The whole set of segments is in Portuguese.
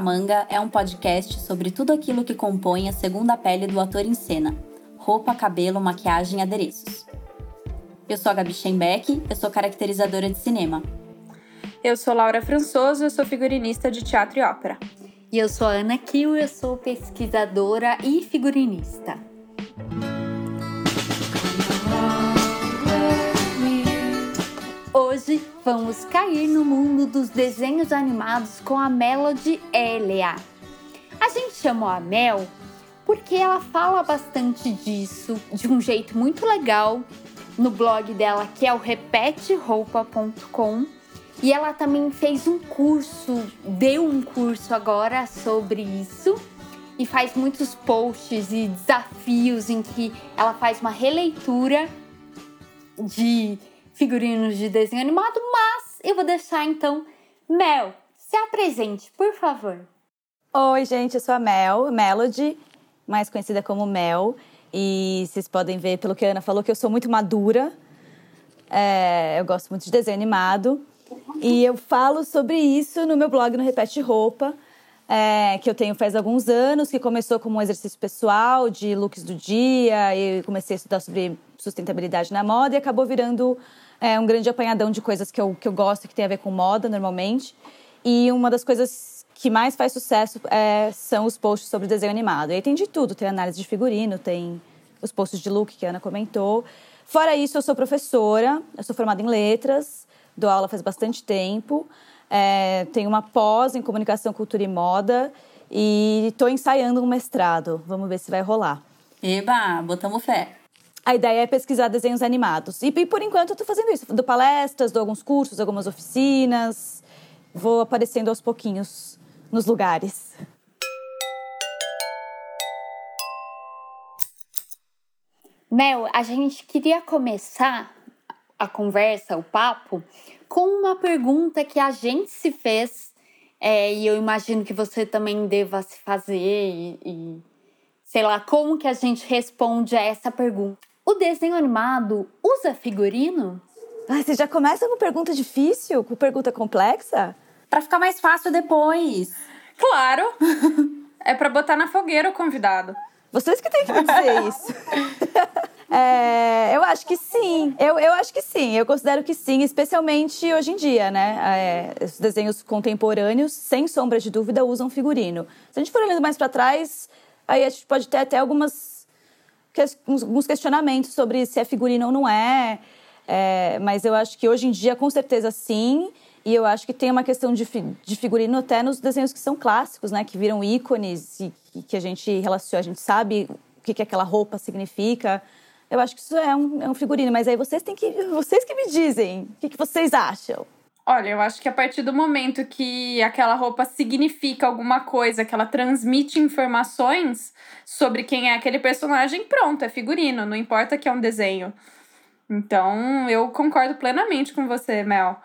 Manga é um podcast sobre tudo aquilo que compõe a segunda pele do ator em cena: roupa, cabelo, maquiagem e adereços. Eu sou a Gabi Schenbeck, eu sou caracterizadora de cinema. Eu sou Laura Françoso, eu sou figurinista de teatro e ópera. E eu sou a Ana Kiel, eu sou pesquisadora e figurinista. Hoje vamos cair no mundo dos desenhos animados com a Melody Elia. A gente chamou a Mel porque ela fala bastante disso de um jeito muito legal no blog dela, que é o repeteroupa.com. E ela também fez um curso, deu um curso agora sobre isso e faz muitos posts e desafios em que ela faz uma releitura de figurinos de desenho animado, mas eu vou deixar então Mel, se apresente, por favor. Oi, gente, eu sou a Mel, Melody, mais conhecida como Mel. E vocês podem ver, pelo que a Ana falou, que eu sou muito madura. É, eu gosto muito de desenho animado. E eu falo sobre isso no meu blog, no Repete Roupa, é, que eu tenho faz alguns anos, que começou como um exercício pessoal de looks do dia. E comecei a estudar sobre sustentabilidade na moda e acabou virando é um grande apanhadão de coisas que eu, que eu gosto, que tem a ver com moda normalmente. E uma das coisas que mais faz sucesso é, são os posts sobre desenho animado. E aí tem de tudo, tem análise de figurino, tem os posts de look que a Ana comentou. Fora isso, eu sou professora, eu sou formada em letras, dou aula faz bastante tempo, é, tenho uma pós em comunicação, cultura e moda e estou ensaiando um mestrado. Vamos ver se vai rolar. Eba, botamos fé. A ideia é pesquisar desenhos animados. E, e por enquanto eu estou fazendo isso. Dou palestras, dou alguns cursos, algumas oficinas. Vou aparecendo aos pouquinhos nos lugares. Mel, a gente queria começar a conversa, o papo, com uma pergunta que a gente se fez é, e eu imagino que você também deva se fazer e, e sei lá como que a gente responde a essa pergunta. O desenho animado usa figurino? Ai, você já começa com pergunta difícil, com pergunta complexa? Para ficar mais fácil depois. Claro! é para botar na fogueira o convidado. Vocês que têm que me dizer isso. é, eu acho que sim. Eu, eu acho que sim. Eu considero que sim, especialmente hoje em dia, né? É, os desenhos contemporâneos, sem sombra de dúvida, usam figurino. Se a gente for olhando mais para trás, aí a gente pode ter até algumas alguns questionamentos sobre se é figurino ou não é, é, mas eu acho que hoje em dia, com certeza, sim. E eu acho que tem uma questão de, de figurino até nos desenhos que são clássicos, né? Que viram ícones e, e que a gente relaciona, a gente sabe o que, que aquela roupa significa. Eu acho que isso é um, é um figurino, mas aí vocês têm que. Vocês que me dizem. O que, que vocês acham? Olha, eu acho que a partir do momento que aquela roupa significa alguma coisa, que ela transmite informações sobre quem é aquele personagem, pronto, é figurino, não importa que é um desenho. Então, eu concordo plenamente com você, Mel.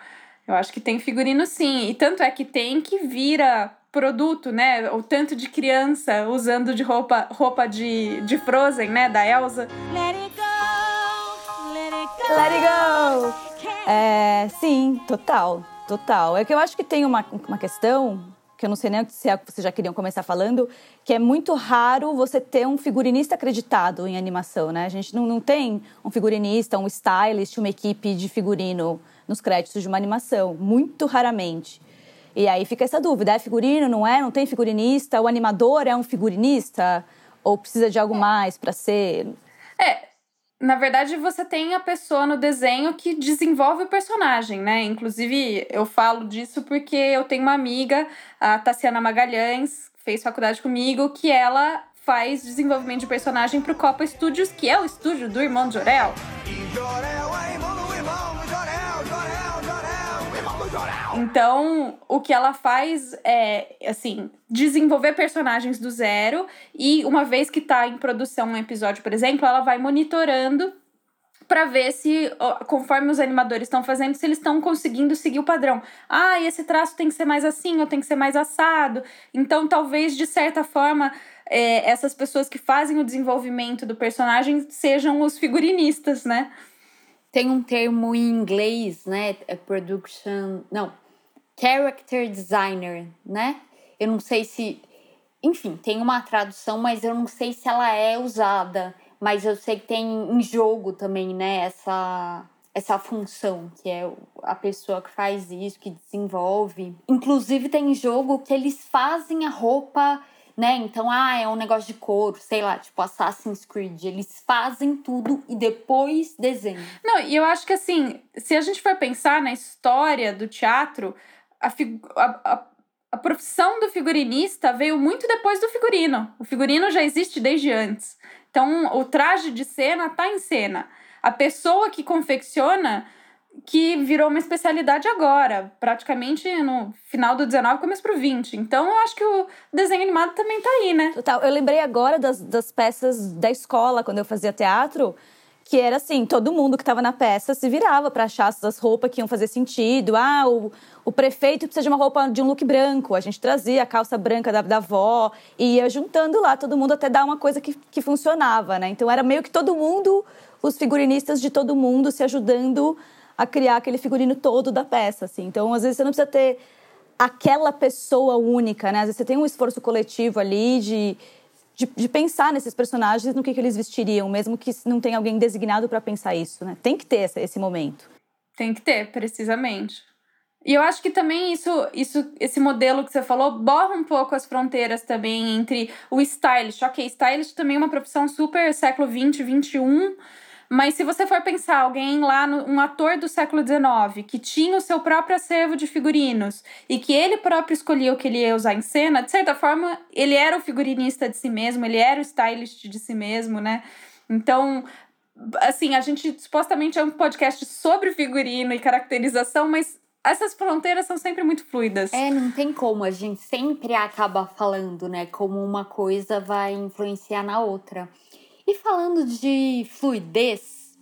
Eu acho que tem figurino sim, e tanto é que tem que vira produto, né? O tanto de criança usando de roupa, roupa de, de Frozen, né, da Elsa. Let it go, let it go. Let it go. É, sim, total, total. É que eu acho que tem uma, uma questão que eu não sei nem se é vocês já queriam começar falando, que é muito raro você ter um figurinista acreditado em animação, né? A gente não, não tem um figurinista, um stylist, uma equipe de figurino nos créditos de uma animação, muito raramente. E aí fica essa dúvida, é figurino, não é? Não tem figurinista? O animador é um figurinista? Ou precisa de algo mais para ser? É, na verdade, você tem a pessoa no desenho que desenvolve o personagem, né? Inclusive, eu falo disso porque eu tenho uma amiga, a Tassiana Magalhães, fez faculdade comigo, que ela faz desenvolvimento de personagem pro Copa Studios, que é o estúdio do irmão de Jorel. E Jorel Então, o que ela faz é, assim, desenvolver personagens do zero e uma vez que tá em produção um episódio, por exemplo, ela vai monitorando para ver se, conforme os animadores estão fazendo, se eles estão conseguindo seguir o padrão. Ah, esse traço tem que ser mais assim, ou tem que ser mais assado. Então, talvez, de certa forma, é, essas pessoas que fazem o desenvolvimento do personagem sejam os figurinistas, né? Tem um termo em inglês, né? É production. Não. Character designer, né? Eu não sei se. Enfim, tem uma tradução, mas eu não sei se ela é usada. Mas eu sei que tem em jogo também, né? Essa, essa função, que é a pessoa que faz isso, que desenvolve. Inclusive, tem jogo que eles fazem a roupa né? Então, ah, é um negócio de couro, sei lá, tipo Assassin's Creed. Eles fazem tudo e depois desenham. Não, e eu acho que assim, se a gente for pensar na história do teatro, a, a, a, profissão do figurinista veio muito depois do figurino. O figurino já existe desde antes. Então, o traje de cena tá em cena. A pessoa que confecciona que virou uma especialidade agora, praticamente no final do 19, começo pro 20. Então eu acho que o desenho animado também tá aí, né? Total. Eu lembrei agora das, das peças da escola, quando eu fazia teatro, que era assim, todo mundo que estava na peça se virava para achar essas roupas que iam fazer sentido. Ah, o, o prefeito precisa de uma roupa de um look branco. A gente trazia a calça branca da, da avó e ia juntando lá todo mundo até dar uma coisa que, que funcionava, né? Então era meio que todo mundo, os figurinistas de todo mundo se ajudando a criar aquele figurino todo da peça, assim. Então, às vezes você não precisa ter aquela pessoa única, né? Às vezes você tem um esforço coletivo ali de, de, de pensar nesses personagens, no que, que eles vestiriam, mesmo que não tenha alguém designado para pensar isso, né? Tem que ter esse, esse momento. Tem que ter, precisamente. E eu acho que também isso, isso, esse modelo que você falou borra um pouco as fronteiras também entre o stylish. Ok, stylish também é uma profissão super século 20, 21, mas se você for pensar alguém lá, no, um ator do século XIX, que tinha o seu próprio acervo de figurinos e que ele próprio escolhia o que ele ia usar em cena, de certa forma, ele era o figurinista de si mesmo, ele era o stylist de si mesmo, né? Então, assim, a gente supostamente é um podcast sobre figurino e caracterização, mas essas fronteiras são sempre muito fluidas. É, não tem como, a gente sempre acaba falando, né, como uma coisa vai influenciar na outra. E falando de fluidez,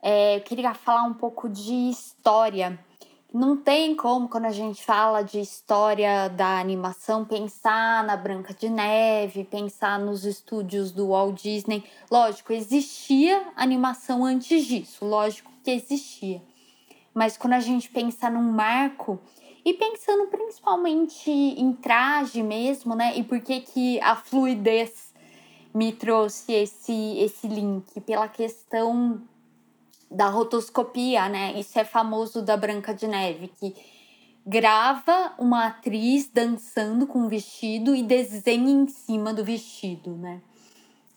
é, eu queria falar um pouco de história. Não tem como, quando a gente fala de história da animação, pensar na Branca de Neve, pensar nos estúdios do Walt Disney. Lógico, existia animação antes disso, lógico que existia. Mas quando a gente pensa num marco, e pensando principalmente em traje mesmo, né? E por que, que a fluidez me trouxe esse, esse link pela questão da rotoscopia, né? Isso é famoso da Branca de Neve, que grava uma atriz dançando com um vestido e desenha em cima do vestido, né?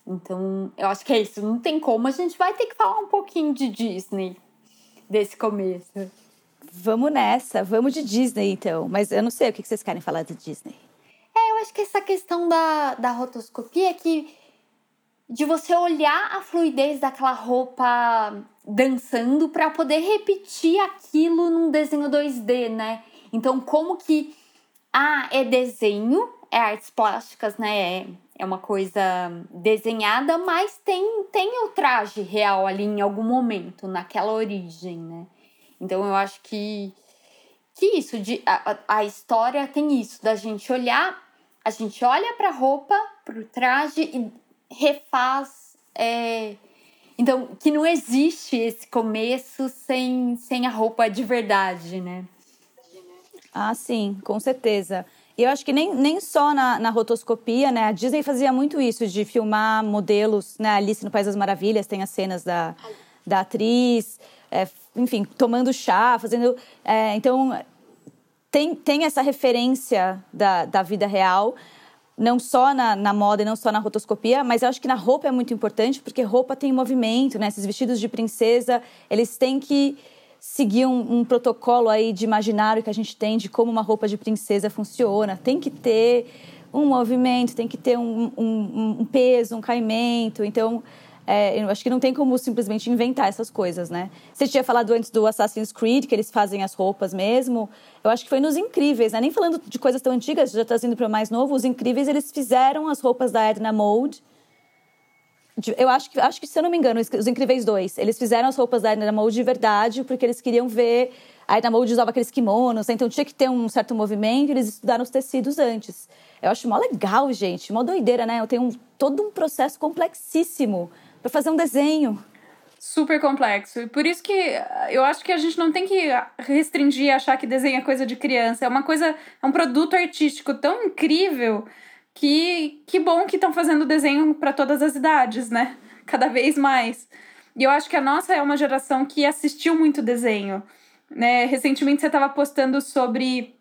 Então, eu acho que é isso. Não tem como. A gente vai ter que falar um pouquinho de Disney desse começo. Vamos nessa. Vamos de Disney, então. Mas eu não sei o que vocês querem falar de Disney. É, eu acho que essa questão da, da rotoscopia é que de você olhar a fluidez daquela roupa dançando para poder repetir aquilo num desenho 2D, né? Então, como que ah, é desenho, é artes plásticas, né? É, é uma coisa desenhada, mas tem tem o traje real ali em algum momento, naquela origem, né? Então, eu acho que que isso de a, a história tem isso da gente olhar, a gente olha para a roupa, para o traje e refaz. É... Então, que não existe esse começo sem, sem a roupa de verdade, né? Ah, sim, com certeza. E eu acho que nem, nem só na, na rotoscopia, né? A Disney fazia muito isso, de filmar modelos, né? Alice no País das Maravilhas tem as cenas da, da atriz, é, enfim, tomando chá, fazendo... É, então, tem, tem essa referência da, da vida real, não só na, na, moda e não só na rotoscopia, mas eu acho que na roupa é muito importante, porque roupa tem movimento, né? Esses vestidos de princesa, eles têm que seguir um, um, protocolo aí de imaginário que a gente tem de como uma roupa de princesa funciona. Tem que ter um movimento, tem que ter um, um, um peso, um caimento. Então, é, eu acho que não tem como simplesmente inventar essas coisas, né? Você tinha falado antes do Assassin's Creed, que eles fazem as roupas mesmo. Eu acho que foi nos Incríveis, né? Nem falando de coisas tão antigas, já trazendo para o mais novo, os Incríveis, eles fizeram as roupas da Edna Mode. Eu acho que, acho que, se eu não me engano, os Incríveis 2, eles fizeram as roupas da Edna Mode de verdade, porque eles queriam ver. A Edna Mode usava aqueles kimonos, então tinha que ter um certo movimento, eles estudaram os tecidos antes. Eu acho mó legal, gente, mó doideira, né? Eu tenho um, todo um processo complexíssimo para fazer um desenho. super complexo. E por isso que eu acho que a gente não tem que restringir achar que desenho é coisa de criança. É uma coisa, é um produto artístico tão incrível que que bom que estão fazendo desenho para todas as idades, né? Cada vez mais. E eu acho que a nossa é uma geração que assistiu muito desenho. Né? Recentemente você estava postando sobre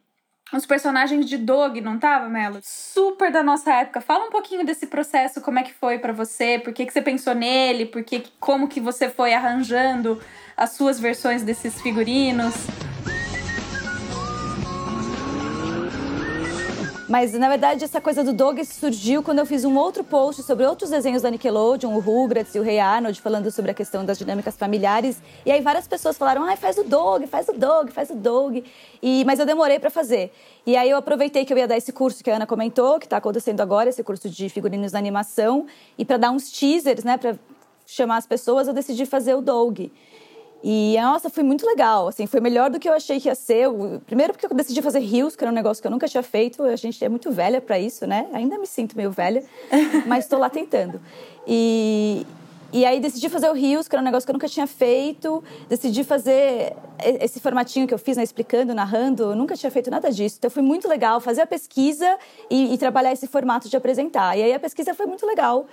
os personagens de Dog, não tava, Melo? Super da nossa época. Fala um pouquinho desse processo, como é que foi para você, por que, que você pensou nele, por que, como que você foi arranjando as suas versões desses figurinos. Mas, na verdade, essa coisa do Dog surgiu quando eu fiz um outro post sobre outros desenhos da Nickelodeon, o Rugrats e o Rei Arnold, falando sobre a questão das dinâmicas familiares. E aí várias pessoas falaram, ai, faz o Dog, faz o Dog, faz o Dog. E, mas eu demorei para fazer. E aí eu aproveitei que eu ia dar esse curso que a Ana comentou, que está acontecendo agora, esse curso de figurinos na animação. E para dar uns teasers, né, para chamar as pessoas, eu decidi fazer o Dog. E, nossa, foi muito legal, assim, foi melhor do que eu achei que ia ser. Primeiro porque eu decidi fazer rios, que era um negócio que eu nunca tinha feito. A gente é muito velha para isso, né? Ainda me sinto meio velha, mas estou lá tentando. E, e aí decidi fazer o rios, que era um negócio que eu nunca tinha feito. Decidi fazer esse formatinho que eu fiz, né, explicando, narrando. Eu nunca tinha feito nada disso. Então foi muito legal fazer a pesquisa e, e trabalhar esse formato de apresentar. E aí a pesquisa foi muito legal.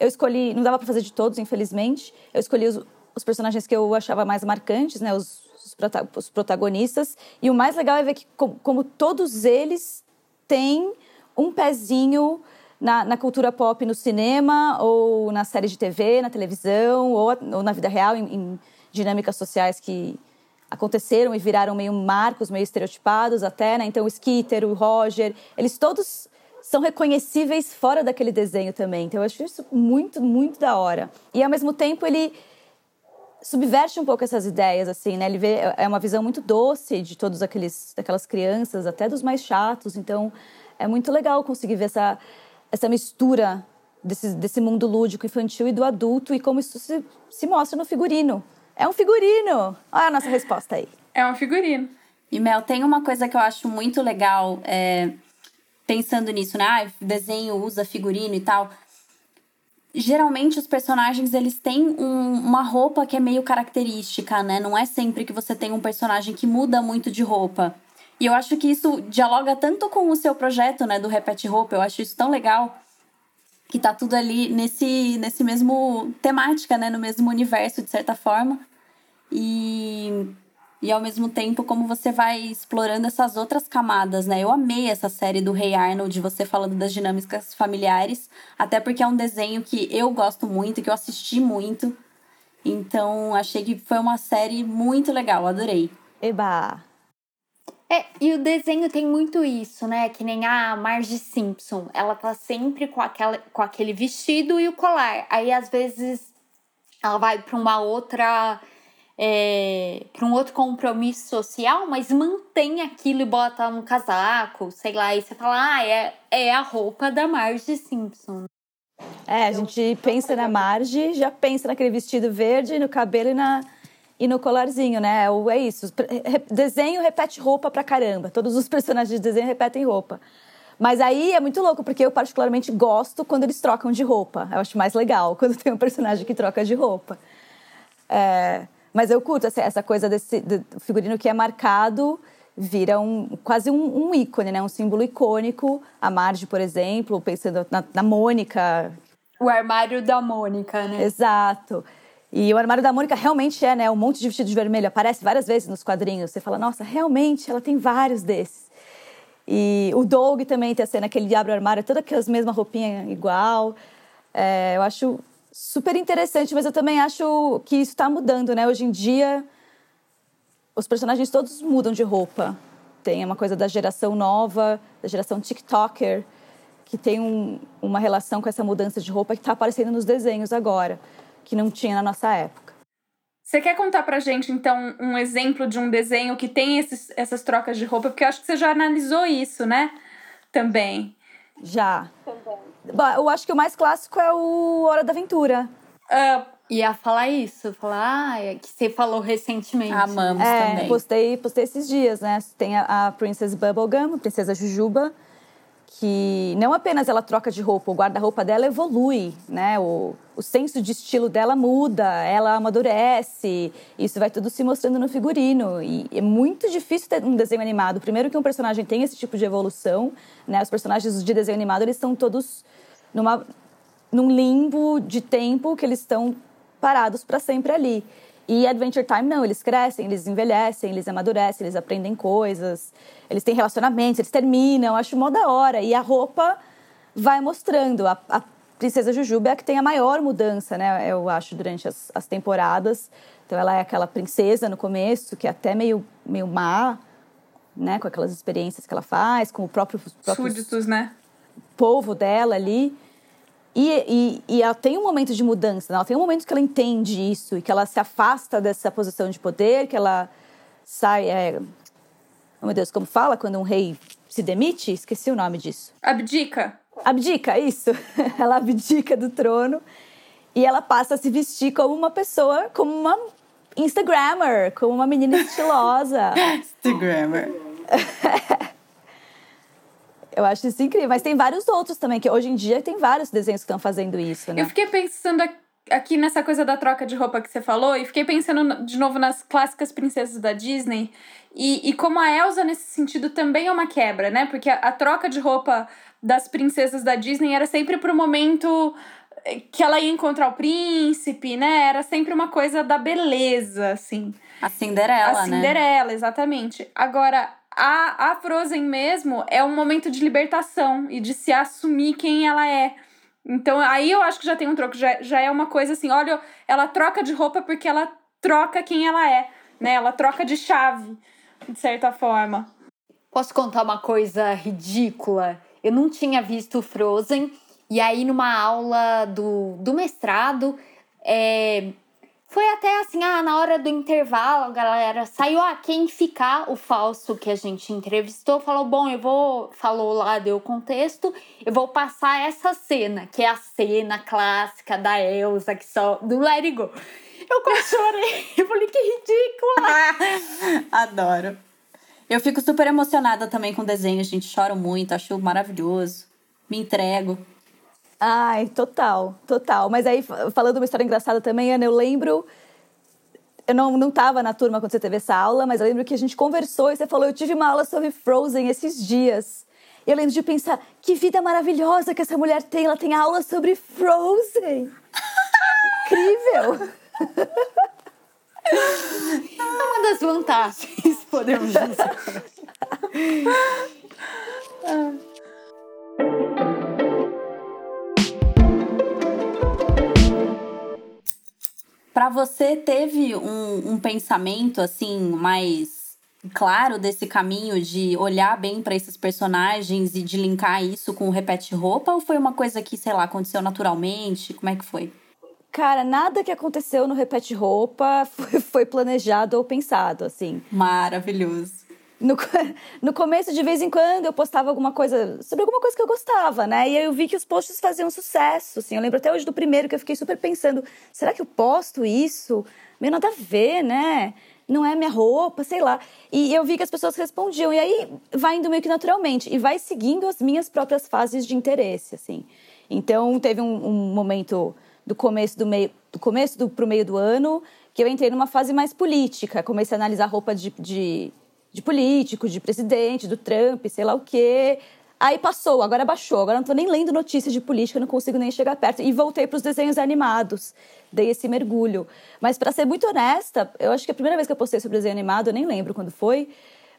Eu escolhi, não dava para fazer de todos, infelizmente. Eu escolhi os, os personagens que eu achava mais marcantes, né, os, os, os protagonistas. E o mais legal é ver que, como, como todos eles têm um pezinho na, na, cultura pop no cinema, ou na série de TV, na televisão, ou, ou na vida real, em, em, dinâmicas sociais que aconteceram e viraram meio marcos, meio estereotipados até, né? Então, o Skitter, o Roger, eles todos são reconhecíveis fora daquele desenho também. Então, eu acho isso muito, muito da hora. E, ao mesmo tempo, ele subverte um pouco essas ideias, assim, né? Ele vê, é uma visão muito doce de todos aqueles, daquelas crianças, até dos mais chatos. Então, é muito legal conseguir ver essa, essa mistura desse, desse mundo lúdico infantil e do adulto e como isso se, se mostra no figurino. É um figurino! Olha a nossa resposta aí. É um figurino. E, Mel, tem uma coisa que eu acho muito legal, é, pensando nisso, né? Ah, desenho usa figurino e tal geralmente os personagens eles têm um, uma roupa que é meio característica, né? Não é sempre que você tem um personagem que muda muito de roupa. E eu acho que isso dialoga tanto com o seu projeto, né, do Repete Roupa. Eu acho isso tão legal que tá tudo ali nesse nesse mesmo temática, né, no mesmo universo de certa forma. E e ao mesmo tempo como você vai explorando essas outras camadas, né? Eu amei essa série do Rei Arnold, você falando das dinâmicas familiares, até porque é um desenho que eu gosto muito, que eu assisti muito. Então, achei que foi uma série muito legal, adorei. Eba! É, e o desenho tem muito isso, né? Que nem a Marge Simpson. Ela tá sempre com, aquela, com aquele vestido e o colar. Aí, às vezes, ela vai para uma outra é, para um outro compromisso social, mas mantém aquilo e bota um casaco, sei lá, e você fala, ah, é, é a roupa da Marge Simpson. É, a gente pensa na Marge, já pensa naquele vestido verde, no cabelo e, na, e no colarzinho, né? É isso. Desenho repete roupa pra caramba. Todos os personagens de desenho repetem roupa. Mas aí é muito louco, porque eu particularmente gosto quando eles trocam de roupa. Eu acho mais legal quando tem um personagem que troca de roupa. É, mas eu curto essa, essa coisa desse do figurino que é marcado, vira um, quase um, um, ícone, né? Um símbolo icônico. A Marge, por exemplo, pensando na, na Mônica. O armário da Mônica, né? Exato. E o armário da Mônica realmente é, né? Um monte de vestido de vermelho. Aparece várias vezes nos quadrinhos. Você fala, nossa, realmente ela tem vários desses. E o Doug também tem a cena que ele abre o armário, todas aquelas mesmas roupinhas igual. É, eu acho super interessante, mas eu também acho que isso está mudando, né? Hoje em dia, os personagens todos mudam de roupa. Tem uma coisa da geração nova, da geração TikToker, que tem um, uma relação com essa mudança de roupa que está aparecendo nos desenhos agora, que não tinha na nossa época. Você quer contar pra gente, então, um exemplo de um desenho que tem esses, essas trocas de roupa? Porque eu acho que você já analisou isso, né? Também. Já. Também. Eu acho que o mais clássico é o Hora da Aventura. Uh, ia falar isso, falar ah, é que você falou recentemente. Amamos é, também. Postei, postei esses dias, né? Tem a, a Princess Bubblegum, a Princesa Jujuba, que não apenas ela troca de roupa, o guarda-roupa dela evolui, né? O, o senso de estilo dela muda, ela amadurece, isso vai tudo se mostrando no figurino. E é muito difícil ter um desenho animado. Primeiro que um personagem tem esse tipo de evolução, né? Os personagens de desenho animado, eles estão todos numa, num limbo de tempo que eles estão parados para sempre ali. E Adventure Time não, eles crescem, eles envelhecem, eles amadurecem, eles aprendem coisas, eles têm relacionamentos, eles terminam, acho mó da hora. E a roupa vai mostrando. A, a Princesa Jujuba é a que tem a maior mudança, né? Eu acho, durante as, as temporadas. Então ela é aquela princesa no começo, que é até meio, meio má, né? Com aquelas experiências que ela faz, com o próprio... Súditos, né? Povo dela ali. E, e, e, ela tem um momento de mudança, né? ela tem um momento que ela entende isso e que ela se afasta dessa posição de poder, que ela sai. É... Oh, meu Deus, como fala quando um rei se demite? Esqueci o nome disso. Abdica. Abdica, isso. ela abdica do trono e ela passa a se vestir como uma pessoa, como uma Instagrammer, como uma menina estilosa. Instagrammer. Eu acho isso incrível. Mas tem vários outros também, que hoje em dia tem vários desenhos que estão fazendo isso, né? Eu fiquei pensando aqui nessa coisa da troca de roupa que você falou, e fiquei pensando de novo nas clássicas princesas da Disney. E, e como a Elsa, nesse sentido, também é uma quebra, né? Porque a, a troca de roupa das princesas da Disney era sempre pro momento eh, que ela ia encontrar o príncipe, né? Era sempre uma coisa da beleza, assim. A Cinderela, a né? Cinderela, exatamente. Agora, a, a Frozen mesmo é um momento de libertação e de se assumir quem ela é. Então aí eu acho que já tem um troco, já, já é uma coisa assim, olha, ela troca de roupa porque ela troca quem ela é, né? Ela troca de chave, de certa forma. Posso contar uma coisa ridícula? Eu não tinha visto Frozen, e aí numa aula do, do mestrado, é, foi até assim, ah, na hora do intervalo, a galera saiu, ah, quem ficar o falso que a gente entrevistou, falou, bom, eu vou, falou lá, deu o contexto, eu vou passar essa cena, que é a cena clássica da Elsa, que só, do Let It Go. Eu quase chorei, eu falei, que ridícula! Adoro. Eu fico super emocionada também com o desenho, gente, choro muito, acho maravilhoso, me entrego. Ai, total, total. Mas aí, falando uma história engraçada também, Ana, eu lembro. Eu não, não tava na turma quando você teve essa aula, mas eu lembro que a gente conversou e você falou: eu tive uma aula sobre Frozen esses dias. Eu lembro de pensar: que vida maravilhosa que essa mulher tem, ela tem aula sobre Frozen. Incrível! É uma das vantagens, podemos dizer. Para você, teve um, um pensamento assim mais claro desse caminho de olhar bem para esses personagens e de linkar isso com o repete roupa ou foi uma coisa que, sei lá, aconteceu naturalmente? Como é que foi? Cara, nada que aconteceu no repete roupa foi, foi planejado ou pensado, assim. Maravilhoso. No, no começo, de vez em quando, eu postava alguma coisa sobre alguma coisa que eu gostava, né? E eu vi que os posts faziam sucesso, assim. Eu lembro até hoje do primeiro que eu fiquei super pensando: será que eu posto isso? Meio nada a ver, né? Não é minha roupa, sei lá. E eu vi que as pessoas respondiam. E aí vai indo meio que naturalmente. E vai seguindo as minhas próprias fases de interesse, assim. Então, teve um, um momento do começo do meio do começo do pro meio do ano que eu entrei numa fase mais política comecei a analisar roupa de, de de político, de presidente, do Trump, sei lá o quê. Aí passou, agora baixou, agora não tô nem lendo notícias de política, não consigo nem chegar perto. E voltei para os desenhos animados, dei esse mergulho. Mas para ser muito honesta, eu acho que a primeira vez que eu postei sobre desenho animado, eu nem lembro quando foi,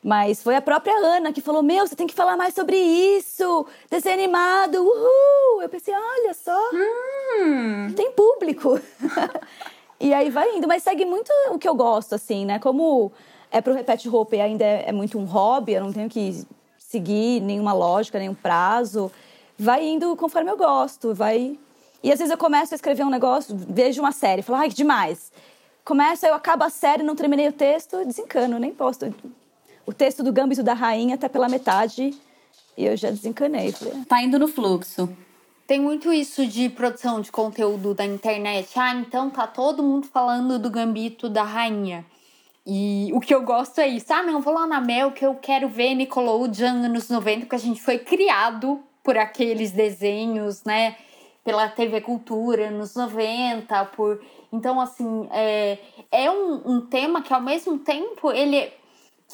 mas foi a própria Ana que falou: Meu, você tem que falar mais sobre isso, desenho animado, uhul! Eu pensei: Olha só, hum. tem público. e aí vai indo, mas segue muito o que eu gosto, assim, né? Como é pro repete roupa e ainda é, é muito um hobby, eu não tenho que seguir nenhuma lógica, nenhum prazo. Vai indo conforme eu gosto, vai. E às vezes eu começo a escrever um negócio, vejo uma série, falo, ai, que demais. Começo, aí eu acabo a série, não terminei o texto, desencano, nem posto. O texto do Gambito da Rainha tá pela metade e eu já desencanei. Falei, tá indo no fluxo. Tem muito isso de produção de conteúdo da internet. Ah, então tá todo mundo falando do Gambito da Rainha. E o que eu gosto é isso. Ah, não, vou lá na Mel que eu quero ver Nickelodeon anos 90, porque a gente foi criado por aqueles desenhos, né? Pela TV Cultura nos 90, por. Então, assim, é, é um, um tema que ao mesmo tempo ele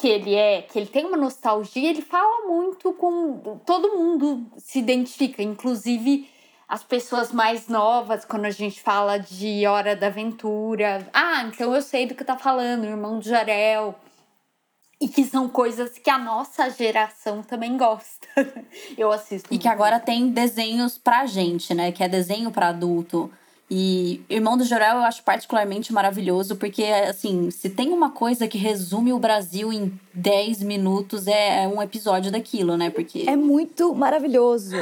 que ele é, que ele tem uma nostalgia, ele fala muito com todo mundo se identifica, inclusive as pessoas mais novas, quando a gente fala de Hora da Aventura. Ah, então eu sei do que tá falando, Irmão de Jarel. E que são coisas que a nossa geração também gosta. eu assisto. E que agora tem desenhos pra gente, né? Que é desenho para adulto. E Irmão do Jorel eu acho particularmente maravilhoso, porque, assim, se tem uma coisa que resume o Brasil em 10 minutos, é, é um episódio daquilo, né? Porque. É muito maravilhoso.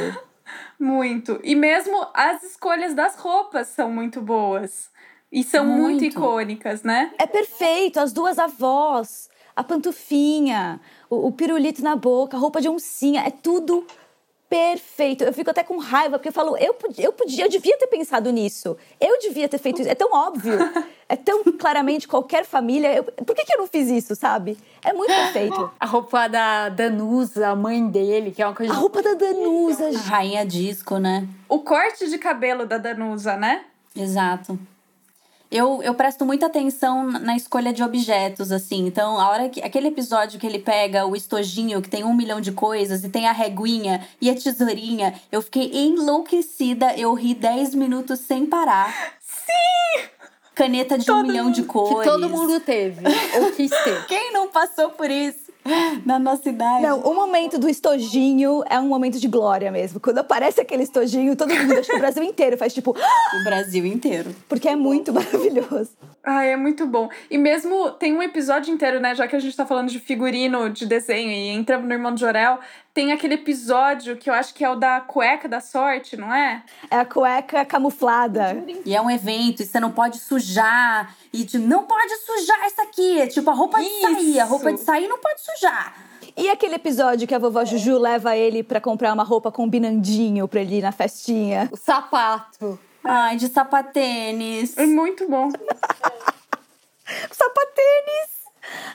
Muito. E mesmo as escolhas das roupas são muito boas. E são muito, muito icônicas, né? É perfeito. As duas avós, a pantufinha, o, o pirulito na boca, a roupa de oncinha, é tudo perfeito. Eu fico até com raiva, porque eu falo, eu podia, eu podia, eu devia ter pensado nisso. Eu devia ter feito isso. É tão óbvio. É tão claramente qualquer família. Eu, por que, que eu não fiz isso, sabe? É muito perfeito. A roupa da Danusa, a mãe dele, que é uma coisa. A roupa da Danusa. A rainha disco, né? O corte de cabelo da Danusa, né? Exato. Eu, eu presto muita atenção na escolha de objetos, assim. Então, a hora que. Aquele episódio que ele pega o estojinho, que tem um milhão de coisas, e tem a reguinha e a tesourinha, eu fiquei enlouquecida. Eu ri 10 minutos sem parar. Sim! Caneta de todo um milhão mundo, de cores. Que todo mundo teve. ou quis ter. Quem não passou por isso? na nossa idade. Não, o momento do estojinho é um momento de glória mesmo. Quando aparece aquele estojinho, todo mundo, acho que o Brasil inteiro faz tipo. O Brasil inteiro. Porque é muito maravilhoso. Ah, é muito bom. E mesmo tem um episódio inteiro, né? Já que a gente tá falando de figurino, de desenho e entramos no Irmão de Jorel, tem aquele episódio que eu acho que é o da cueca da sorte, não é? É a cueca camuflada. E é um evento, e você não pode sujar. E tipo, não pode sujar isso aqui. É tipo a roupa Isso. de sair. A roupa de sair não pode sujar. E aquele episódio que a vovó Juju leva ele para comprar uma roupa combinandinho pra ele ir na festinha? O sapato. Ai, de sapatênis. É muito bom. sapatênis!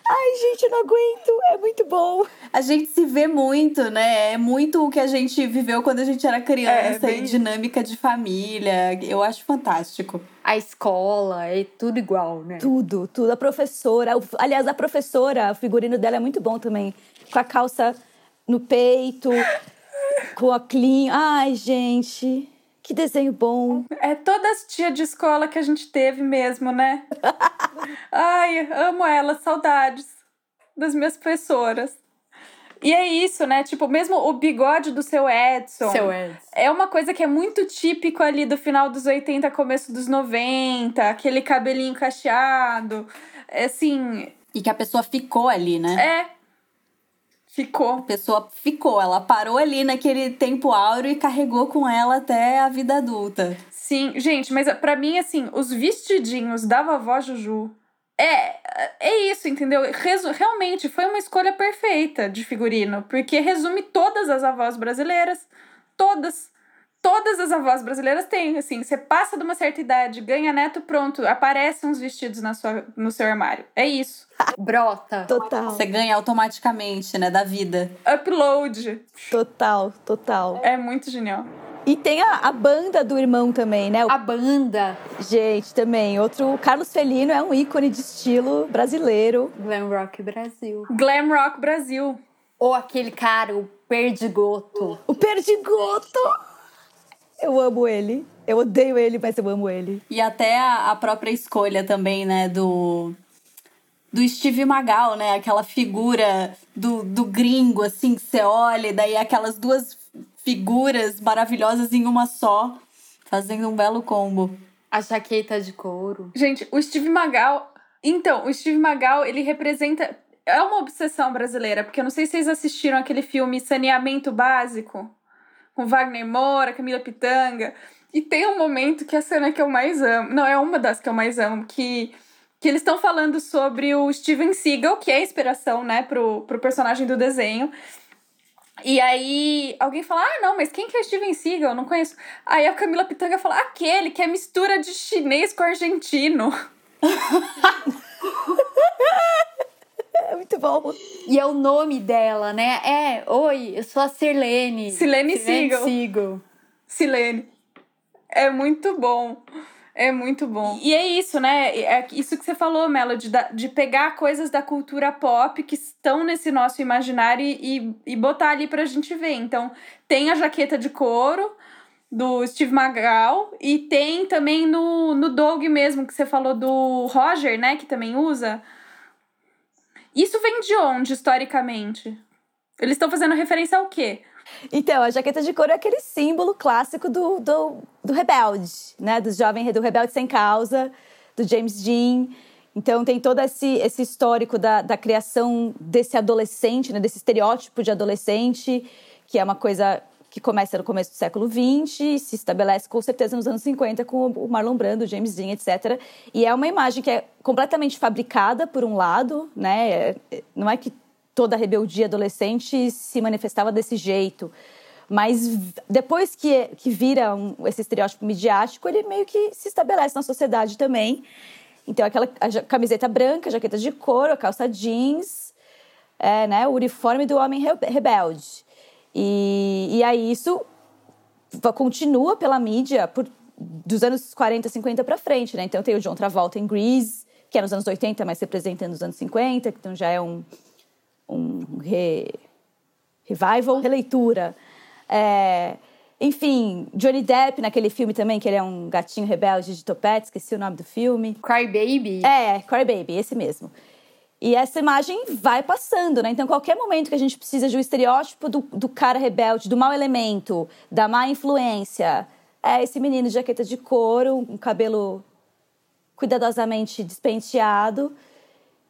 Ai, gente, eu não aguento. É muito bom. A gente se vê muito, né? É muito o que a gente viveu quando a gente era criança, é, bem... e dinâmica de família. Eu acho fantástico. A escola, é tudo igual, né? Tudo, tudo. A professora. Aliás, a professora, o figurino dela é muito bom também. Com a calça no peito, com a clean. Ai, gente. Que desenho bom. É todas as tia de escola que a gente teve mesmo, né? Ai, amo ela, saudades das minhas professoras. E é isso, né? Tipo, mesmo o bigode do seu Edson. Seu Edson. É uma coisa que é muito típico ali do final dos 80, começo dos 90, aquele cabelinho cacheado. É assim. E que a pessoa ficou ali, né? É, Ficou. A pessoa ficou, ela parou ali naquele tempo áureo e carregou com ela até a vida adulta. Sim, gente, mas para mim, assim, os vestidinhos da vovó Juju. É, é isso, entendeu? Resu realmente foi uma escolha perfeita de figurino, porque resume todas as avós brasileiras. Todas todas as avós brasileiras têm, assim, você passa de uma certa idade, ganha neto, pronto, aparecem uns vestidos na sua, no seu armário. É isso. Brota. Total. Você ganha automaticamente, né, da vida. Upload. Total, total. É muito genial. E tem a, a, banda do irmão também, né? A banda. Gente, também. Outro. O Carlos Felino é um ícone de estilo brasileiro. Glam Rock Brasil. Glam Rock Brasil. Ou aquele cara, o Perdigoto. O Perdigoto! Eu amo ele. Eu odeio ele, mas eu amo ele. E até a, a própria escolha também, né, do do Steve Magal, né? Aquela figura do, do gringo, assim, que você olha, e daí aquelas duas figuras maravilhosas em uma só, fazendo um belo combo. A jaqueta de couro. Gente, o Steve Magal. Então, o Steve Magal, ele representa. É uma obsessão brasileira, porque eu não sei se vocês assistiram aquele filme Saneamento Básico com Wagner Moura, Camila Pitanga. E tem um momento que é a cena que eu mais amo, não, é uma das que eu mais amo, que, que eles estão falando sobre o Steven Seagal, que é a inspiração, né, pro, pro personagem do desenho. E aí alguém fala, ah, não, mas quem que é Steven Seagal? Eu não conheço. Aí a Camila Pitanga fala, aquele que é mistura de chinês com argentino. bom. E é o nome dela, né? É, oi, eu sou a Sirlene. Silene Sirlene. Siegel. Silene. É muito bom. É muito bom. E é isso, né? É isso que você falou, Melody, de pegar coisas da cultura pop que estão nesse nosso imaginário e, e botar ali pra gente ver. Então, tem a jaqueta de couro do Steve Magal e tem também no, no Dog mesmo, que você falou do Roger, né? Que também usa. Isso vem de onde, historicamente? Eles estão fazendo referência ao quê? Então, a jaqueta de couro é aquele símbolo clássico do, do, do rebelde, né? Do jovem, do rebelde sem causa, do James Dean. Então, tem todo esse, esse histórico da, da criação desse adolescente, né? Desse estereótipo de adolescente, que é uma coisa que começa no começo do século XX e se estabelece com certeza nos anos 50 com o Marlon Brando, James Dean, etc. E é uma imagem que é completamente fabricada, por um lado, né? É- Não é que toda rebeldia adolescente se manifestava desse jeito. Mas depois que, que vira um- esse estereótipo midiático, ele meio que se estabelece na sociedade também. Então, aquela camiseta branca, jaqueta de couro, calça jeans, é, né, o uniforme do homem rebe- rebelde. E, e aí isso continua pela mídia por, dos anos 40, 50 para frente, né? Então tem o John Travolta em Grease, que é nos anos 80, mas se apresenta nos anos 50, então já é um, um re- revival, releitura. É, enfim, Johnny Depp naquele filme também, que ele é um gatinho rebelde de topete, esqueci o nome do filme. Cry Baby. É, Cry Baby, esse mesmo. E essa imagem vai passando, né? Então, qualquer momento que a gente precisa de um estereótipo do, do cara rebelde, do mau elemento, da má influência, é esse menino de jaqueta de couro, um cabelo cuidadosamente despenteado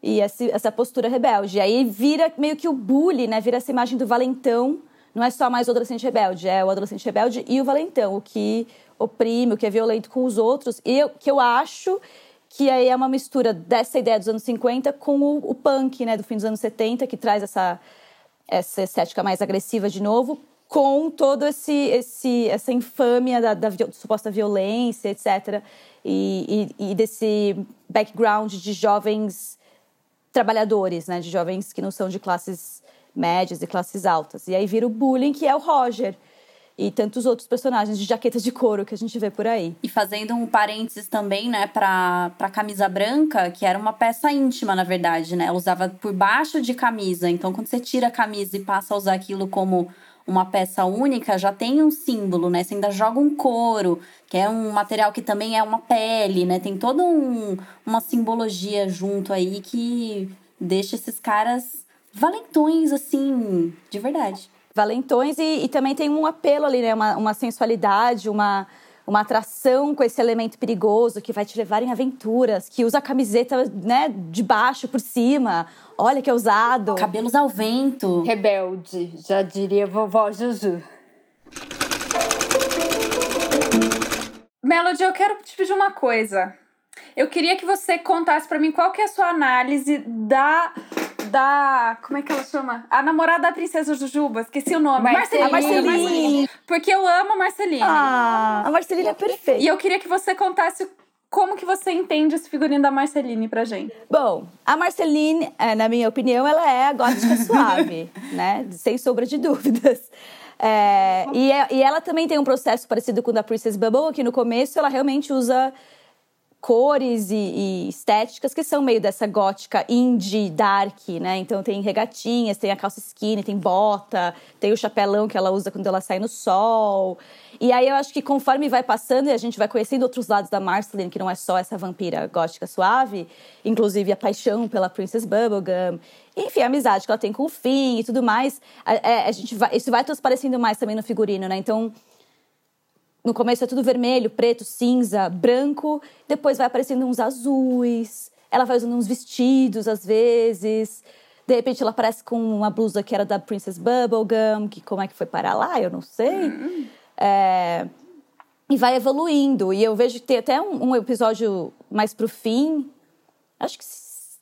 e esse- essa postura rebelde. Aí vira meio que o bully, né? Vira essa imagem do valentão. Não é só mais o adolescente rebelde, é o adolescente rebelde e o valentão, o que oprime, o que é violento com os outros. E eu, que eu acho que aí é uma mistura dessa ideia dos anos 50 com o, o punk, né? Do fim dos anos 70, que traz essa, essa estética mais agressiva de novo, com todo esse, esse essa infâmia da, da vi- suposta violência, etc. E, e, e desse background de jovens trabalhadores, né? De jovens que não são de classes médias e classes altas. E aí vira o bullying, que é o Roger. E tantos outros personagens de jaqueta de couro que a gente vê por aí. E fazendo um parênteses também, né, pra, pra camisa branca, que era uma peça íntima, na verdade, né? Ela usava por baixo de camisa. Então, quando você tira a camisa e passa a usar aquilo como uma peça única, já tem um símbolo, né? Você ainda joga um couro, que é um material que também é uma pele, né? Tem toda um, uma simbologia junto aí que deixa esses caras valentões, assim, de verdade. valentões e, e também tem um apelo ali, né? Uma, uma sensualidade, uma, uma atração com esse elemento perigoso que vai te levar em aventuras, que usa a camiseta, né, de baixo por cima. Olha que ousado. Cabelos ao vento. Rebelde, já diria vovó Juju. Melody, eu quero te pedir uma coisa. Eu queria que você contasse pra mim qual que é a sua análise da. Da. Como é que ela chama? A namorada da princesa Jujuba. Esqueci o nome. Marceline. Marceline. Porque eu amo a Marceline. Ah, a Marcelina é perfeita. E eu queria que você contasse como que você entende esse figurino da Marceline pra gente. Bom, a Marceline, é, na minha opinião, ela é a gótica suave, né? Sem sombra de dúvidas. É, e, é- e ela também tem um processo parecido com o da Princess Bubble, que no começo ela realmente usa cores e, e estéticas que são meio dessa gótica indie, dark, né? Então tem regatinhas, tem a calça skinny, tem bota, tem o chapelão que ela usa quando ela sai no sol. E aí eu acho que conforme vai passando e a gente vai conhecendo outros lados da Marceline, que não é só essa vampira gótica suave, inclusive a paixão pela Princess Bubblegum, enfim, a amizade que ela tem com o Finn e tudo mais, a, é, a gente vai, isso vai transparecendo mais também no figurino, né? Então, no começo é tudo vermelho, preto, cinza, branco. Depois vai aparecendo uns azuis. Ela vai usando uns vestidos às vezes. De repente ela aparece com uma blusa que era da Princess Bubblegum, que como é que foi parar lá, eu não sei. É, E vai evoluindo. E eu vejo que tem até um, um episódio mais pro fim. Acho que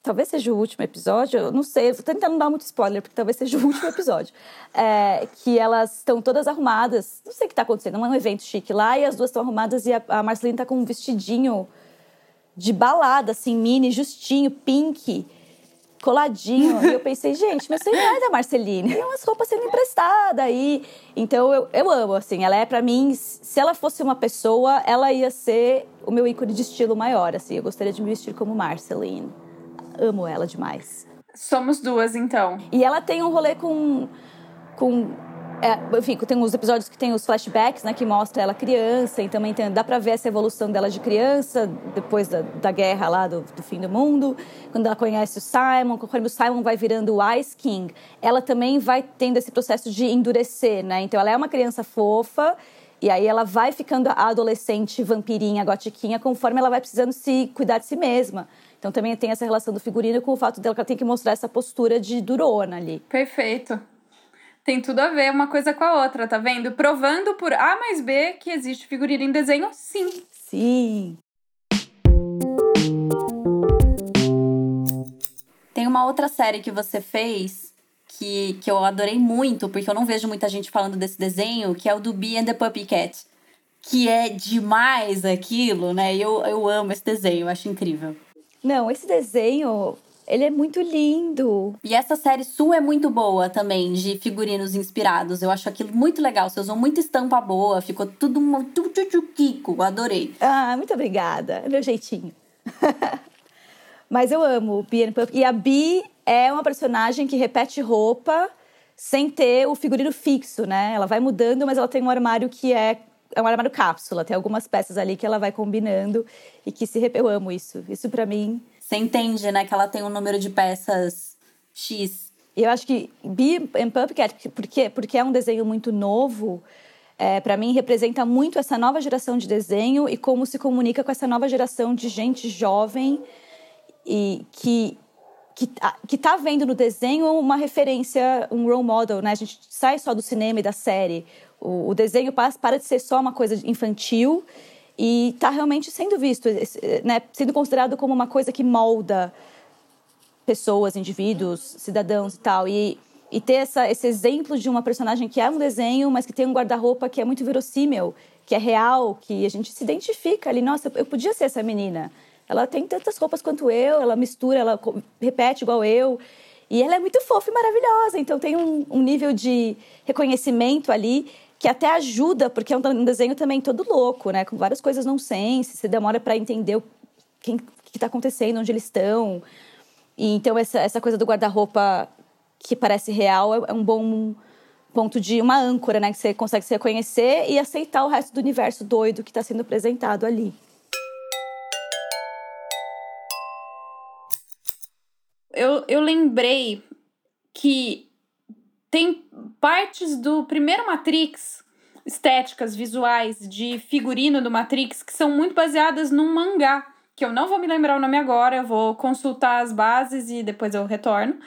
talvez seja o último episódio. Eu não sei, vou tentar não dar muito spoiler, porque talvez seja o último episódio. É, que elas estão todas arrumadas. Não sei o que está acontecendo, é um evento chique lá e as duas estão arrumadas e a, a Marceline tá com um vestidinho de balada, assim, mini, justinho, pink. coladinho. e eu pensei, gente, mas isso não é da Marceline. Tem umas roupas sendo emprestadas aí. Então eu, eu amo, assim. Ela é para mim, se ela fosse uma pessoa, ela ia ser o meu ícone de estilo maior, assim. Eu gostaria de me vestir como Marceline. Amo ela demais. Somos duas, então. E ela tem um rolê com. com é, enfim, tem os episódios que tem os flashbacks, né, que mostra ela criança, e também tem, dá pra ver essa evolução dela de criança, depois da, da guerra lá, do, do, fim do mundo, quando ela conhece o Simon, conforme o Simon vai virando o Ice King, ela também vai tendo esse processo de endurecer, né, então ela é uma criança fofa, e aí ela vai ficando a adolescente vampirinha, gotiquinha, conforme ela vai precisando se cuidar de si mesma. Então também tem essa relação do figurino com o fato dela que ela tem que mostrar essa postura de durona ali. Perfeito. Tem tudo a ver uma coisa com a outra, tá vendo? Provando por A mais B que existe figurino em desenho, sim. Sim. Tem uma outra série que você fez que, que eu adorei muito, porque eu não vejo muita gente falando desse desenho, que é o do Bee and the Puppy Cat. Que é demais aquilo, né? Eu, eu amo esse desenho, eu acho incrível. Não, esse desenho, ele é muito lindo. E essa série sua é muito boa também, de figurinos inspirados. Eu acho aquilo muito legal. Você usou muita estampa boa, ficou tudo muito kiko. Adorei. Ah, muito obrigada. É meu jeitinho. Mas eu amo o Bee and Pup. E a Bee é uma personagem que repete roupa sem ter o figurino fixo, né? Ela vai mudando, mas ela tem um armário que é é um armário cápsula, tem algumas peças ali que ela vai combinando e que se rep... eu amo isso. Isso para mim. Você entende, né, que ela tem um número de peças X. Eu acho que Bee and Puppycat, porque porque é um desenho muito novo, é, para mim representa muito essa nova geração de desenho e como se comunica com essa nova geração de gente jovem e que que, que tá vendo no desenho uma referência, um role model, né? A gente sai só do cinema e da série. O, o desenho para, para de ser só uma coisa infantil e está realmente sendo visto, né? Sendo considerado como uma coisa que molda pessoas, indivíduos, cidadãos e tal. E, e ter essa, esse exemplo de uma personagem que é um desenho, mas que tem um guarda-roupa que é muito verossímil, que é real, que a gente se identifica ali. Nossa, eu podia ser essa menina. Ela tem tantas roupas quanto eu, ela mistura, ela repete igual eu. E ela é muito fofa e maravilhosa. Então tem um, um nível de reconhecimento ali que até ajuda, porque é um desenho também todo louco, né? Com várias coisas não sense, você demora para entender o que está acontecendo, onde eles estão. E então essa, essa coisa do guarda-roupa que parece real é, é um bom ponto de uma âncora, né? Que você consegue se reconhecer e aceitar o resto do universo doido que está sendo apresentado ali. eu, eu lembrei que tem partes do primeiro Matrix, estéticas, visuais, de figurino do Matrix, que são muito baseadas num mangá, que eu não vou me lembrar o nome agora, eu vou consultar as bases e depois eu retorno.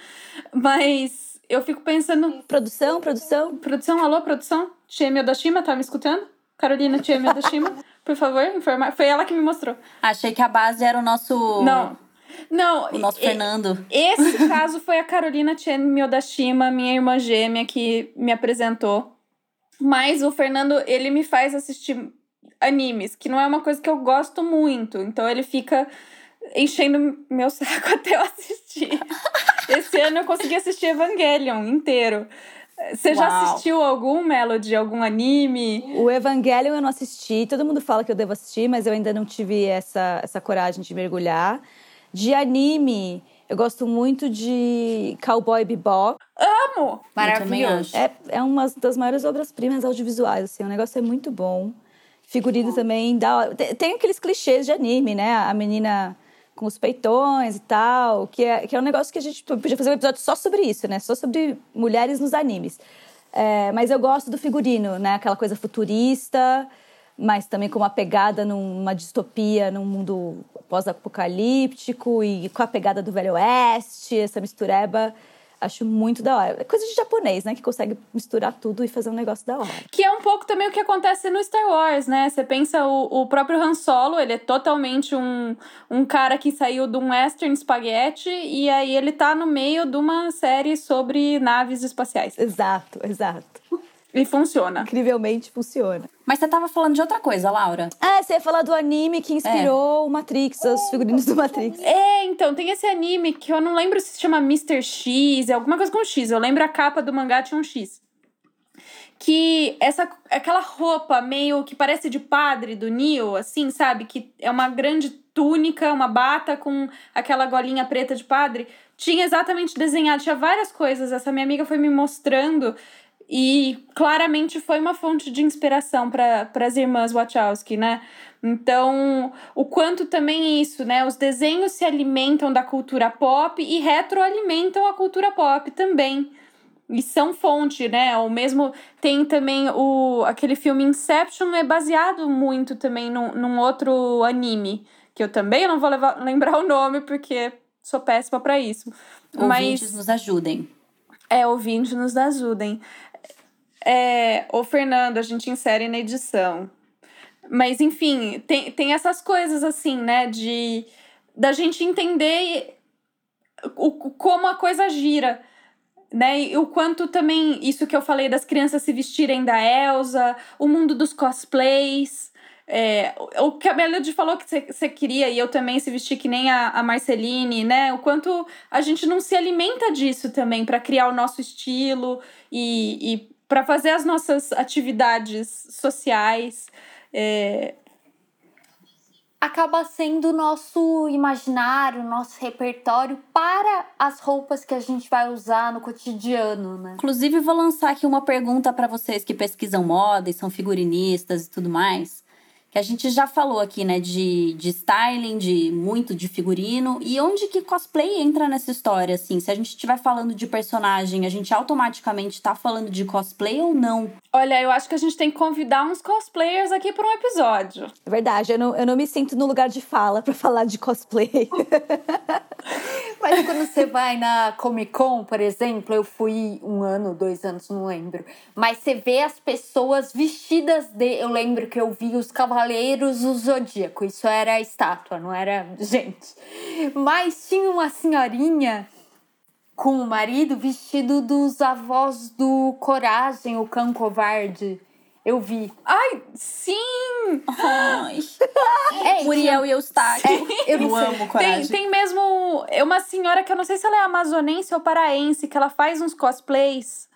Mas eu fico pensando. Produção, produção. Produção, alô, produção? Tia Dashima, tá me escutando? Carolina Tia Dashima, por favor, informar. Foi ela que me mostrou. Achei que a base era o nosso. Não, não, o nosso e, Fernando. Esse caso foi a Carolina Chen Miyodashima, minha irmã gêmea, que me apresentou. Mas o Fernando, ele me faz assistir animes, que não é uma coisa que eu gosto muito. Então ele fica enchendo meu saco até eu assistir. Esse ano eu consegui assistir Evangelion inteiro. Você Uau. já assistiu algum Melody, algum anime? O Evangelion eu não assisti. Todo mundo fala que eu devo assistir, mas eu ainda não tive essa, essa coragem de mergulhar. De anime, eu gosto muito de Cowboy Bebop. Amo! Maravilhoso. É, é uma das maiores obras-primas audiovisuais, assim. O negócio é muito bom. Figurino também dá... Tem aqueles clichês de anime, né? A menina com os peitões e tal, que é, que é um negócio que a gente podia fazer um episódio só sobre isso, né? Só sobre mulheres nos animes. É, mas eu gosto do figurino, né? Aquela coisa futurista mas também com uma pegada numa distopia, num mundo pós-apocalíptico e com a pegada do Velho Oeste, essa mistureba. Acho muito da hora. É coisa de japonês, né? Que consegue misturar tudo e fazer um negócio da hora. Que é um pouco também o que acontece no Star Wars, né? Você pensa o, o próprio Han Solo, ele é totalmente um, um cara que saiu de um western spaghetti e aí ele tá no meio de uma série sobre naves espaciais. Exato, exato. E funciona. Incrivelmente funciona. Mas você tava falando de outra coisa, Laura. Ah, você ia falar do anime que inspirou o Matrix, os figurinos do Matrix. É, então, tem esse anime que eu não lembro se se chama Mr. X, é alguma coisa com X. Eu lembro a capa do mangá tinha um X. Que essa aquela roupa meio que parece de padre do Neo, assim, sabe? Que é uma grande túnica, uma bata com aquela golinha preta de padre. Tinha exatamente desenhado, tinha várias coisas. Essa minha amiga foi me mostrando e claramente foi uma fonte de inspiração para as irmãs Wachowski, né? Então, o quanto também isso, né? Os desenhos se alimentam da cultura pop e retroalimentam a cultura pop também. E são fonte, né? O mesmo tem também o aquele filme Inception é baseado muito também num, num outro anime, que eu também não vou levar, lembrar o nome porque sou péssima para isso. Ouvintes Mas nos ajudem. é, ouvintes nos ajudem. É, ô, Fernando, a gente insere na edição. Mas, enfim, tem, tem essas coisas assim, né? De da gente entender o, como a coisa gira. Né? E o quanto também isso que eu falei das crianças se vestirem da Elsa, o mundo dos cosplays. É, o o que a Melody falou que você queria, e eu também se vestir que nem a, a Marceline, né? O quanto a gente não se alimenta disso também para criar o nosso estilo e, e para fazer as nossas atividades sociais. É, acaba sendo o nosso imaginário, o nosso repertório para as roupas que a gente vai usar no cotidiano, né? Inclusive, vou lançar aqui uma pergunta para vocês que pesquisam moda e são figurinistas e tudo mais. Que a gente já falou aqui, né, de, de styling, de muito de figurino. E onde que cosplay entra nessa história, assim? Se a gente estiver falando de personagem, a gente automaticamente tá falando de cosplay ou não? olha, eu acho que a gente tem que convidar uns cosplayers aqui para um episódio. É verdade, eu não, eu não me sinto no lugar de fala pra falar de cosplay. Mas quando você vai na Comic Con, por exemplo, eu fui um ano, dois anos, não lembro. Mas você vê as pessoas vestidas de. Eu lembro que eu vi os Cavaleiros do Zodíaco. Isso era estátua, não era gente. Mas tinha uma senhorinha com o marido vestido dos avós do Coragem, o cão covarde. Eu vi. Ai, sim! Ai, É, Muriel e Eustáquio. eu não eu sei. amo Tem, coragem. tem mesmo. É uma senhora que eu não sei se ela é amazonense ou paraense, que ela faz uns cosplays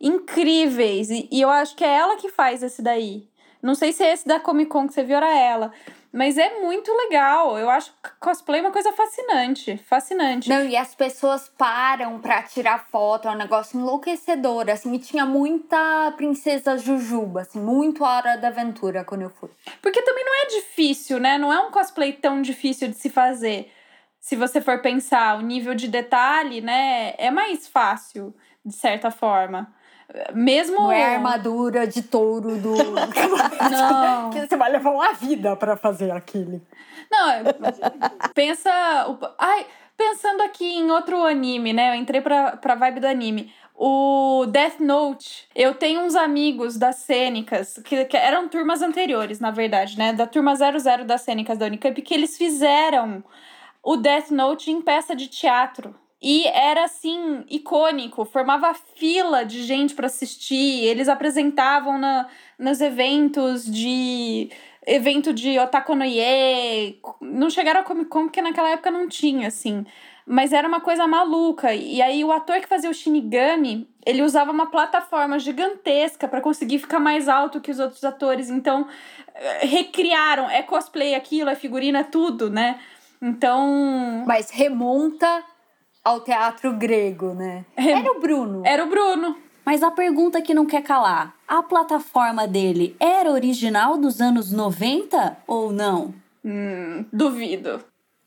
incríveis. E, e eu acho que é ela que faz esse daí. Não sei se é esse da Comic Con que você viu, era ela. Mas é muito legal. Eu acho cosplay uma coisa fascinante. Fascinante. Não, e as pessoas param pra tirar foto, é um negócio enlouquecedor, assim, e tinha muita princesa Jujuba, assim, muito Hora da Aventura quando eu fui. Porque também não é difícil, né? Não é um cosplay tão difícil de se fazer. Se você for pensar, o nível de detalhe, né, é mais fácil, de certa forma. Mesmo. Não é a armadura de touro do... Não. que você vai levar uma vida pra fazer aquele. Não, é- pensa. Ai, pensando aqui em outro anime, né? Eu entrei pra, pra vibe do anime. O Death Note. Eu tenho uns amigos das cênicas, que, que eram turmas anteriores, na verdade, né? Da turma 00 das cênicas da Unicamp, que eles fizeram o Death Note em peça de teatro. E era assim, icônico, formava fila de gente para assistir. Eles apresentavam na, nos eventos de. evento de Otaku no Ye. Não chegaram a Comic Con, porque naquela época não tinha, assim. Mas era uma coisa maluca. E aí o ator que fazia o Shinigami, ele usava uma plataforma gigantesca para conseguir ficar mais alto que os outros atores. Então, eh, recriaram. É cosplay aquilo, é figurino, é tudo, né? Então. Mas remonta ao teatro grego, né? Era o Bruno. Era o Bruno. Mas a pergunta que não quer calar: a plataforma dele era original dos anos 90 ou não? Hum, duvido.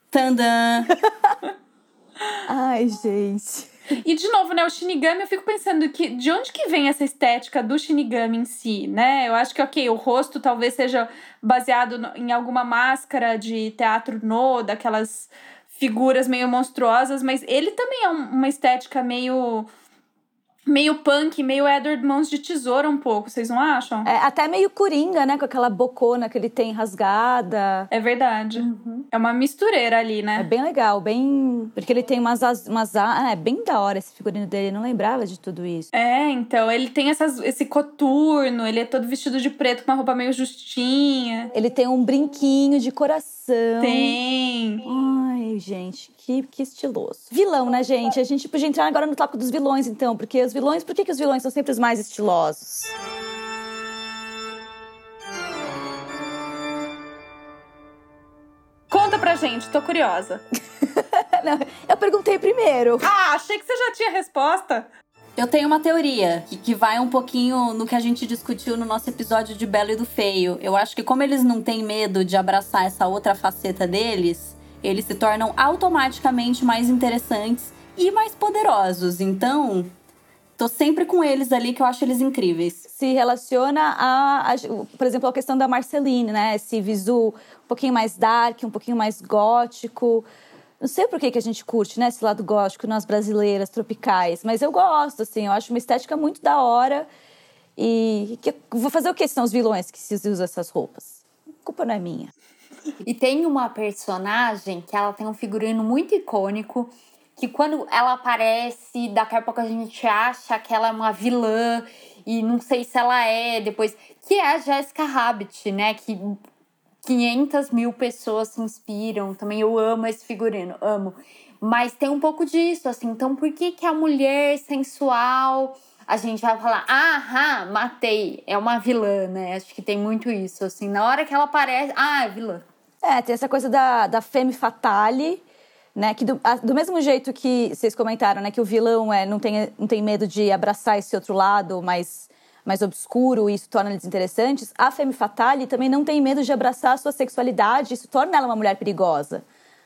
Tandã! Ai, gente. E de novo, né, o Shinigami, eu fico pensando que de onde que vem essa estética do Shinigami em si, né? Eu acho que, ok, o rosto talvez seja baseado no- em alguma máscara de teatro no, daquelas figuras meio monstruosas, mas ele também é um- uma estética meio meio punk, meio Edward Mãos de Tesoura um pouco, vocês não acham? É, até meio coringa, né? Com aquela bocona que ele tem rasgada. É verdade. Uhum. É uma mistureira ali, né? É bem legal, bem. Porque ele tem umas. umas ah, é bem da hora esse figurino dele. Eu não lembrava de tudo isso. É, então. Ele tem essas, esse coturno, ele é todo vestido de preto com uma roupa meio justinha. Ele tem um brinquinho de coração. Tem. Ai, gente, que, que estiloso. Vilão, né, gente? A gente podia entrar agora no tópico dos vilões, então, porque os vilões, por que, que os vilões são sempre os mais estilosos? Conta pra gente, tô curiosa. Não, eu perguntei primeiro. Ah, achei que você já tinha resposta. Eu tenho uma teoria que, que vai um pouquinho no que a gente discutiu no nosso episódio de Belo e do Feio. Eu acho que como eles não têm medo de abraçar essa outra faceta deles, eles se tornam automaticamente mais interessantes e mais poderosos. Então, tô sempre com eles ali que eu acho eles incríveis. Se relaciona a, a por exemplo, a questão da Marceline, né? Esse visu um pouquinho mais dark, um pouquinho mais gótico. Não sei por que, que a gente curte, né, esse lado gótico nas brasileiras, tropicais, mas eu gosto, assim, eu acho uma estética muito da hora. E que, vou fazer o que são os vilões que se usam essas roupas? A culpa não é minha. E tem uma personagem que ela tem um figurino muito icônico, que quando ela aparece, daqui a pouco a gente acha que ela é uma vilã e não sei se ela é depois, que é a Jessica Rabbit, né? Que 500 mil pessoas se inspiram. Também eu amo esse figurino, amo. Mas tem um pouco disso, assim. Então, por que, que a mulher sensual a gente vai falar, ah, matei, é uma vilã, né? Acho que tem muito isso, assim. Na hora que ela aparece, ah, é vilã. É, tem essa coisa da, da femme fatale, né? Que do, a, do mesmo jeito que vocês comentaram, né? Que o vilão é, não, tem, não tem medo de abraçar esse outro lado, mas mais obscuro e isso torna eles interessantes, a femme fatale também não tem medo de abraçar a sua sexualidade, isso torna ela uma mulher perigosa.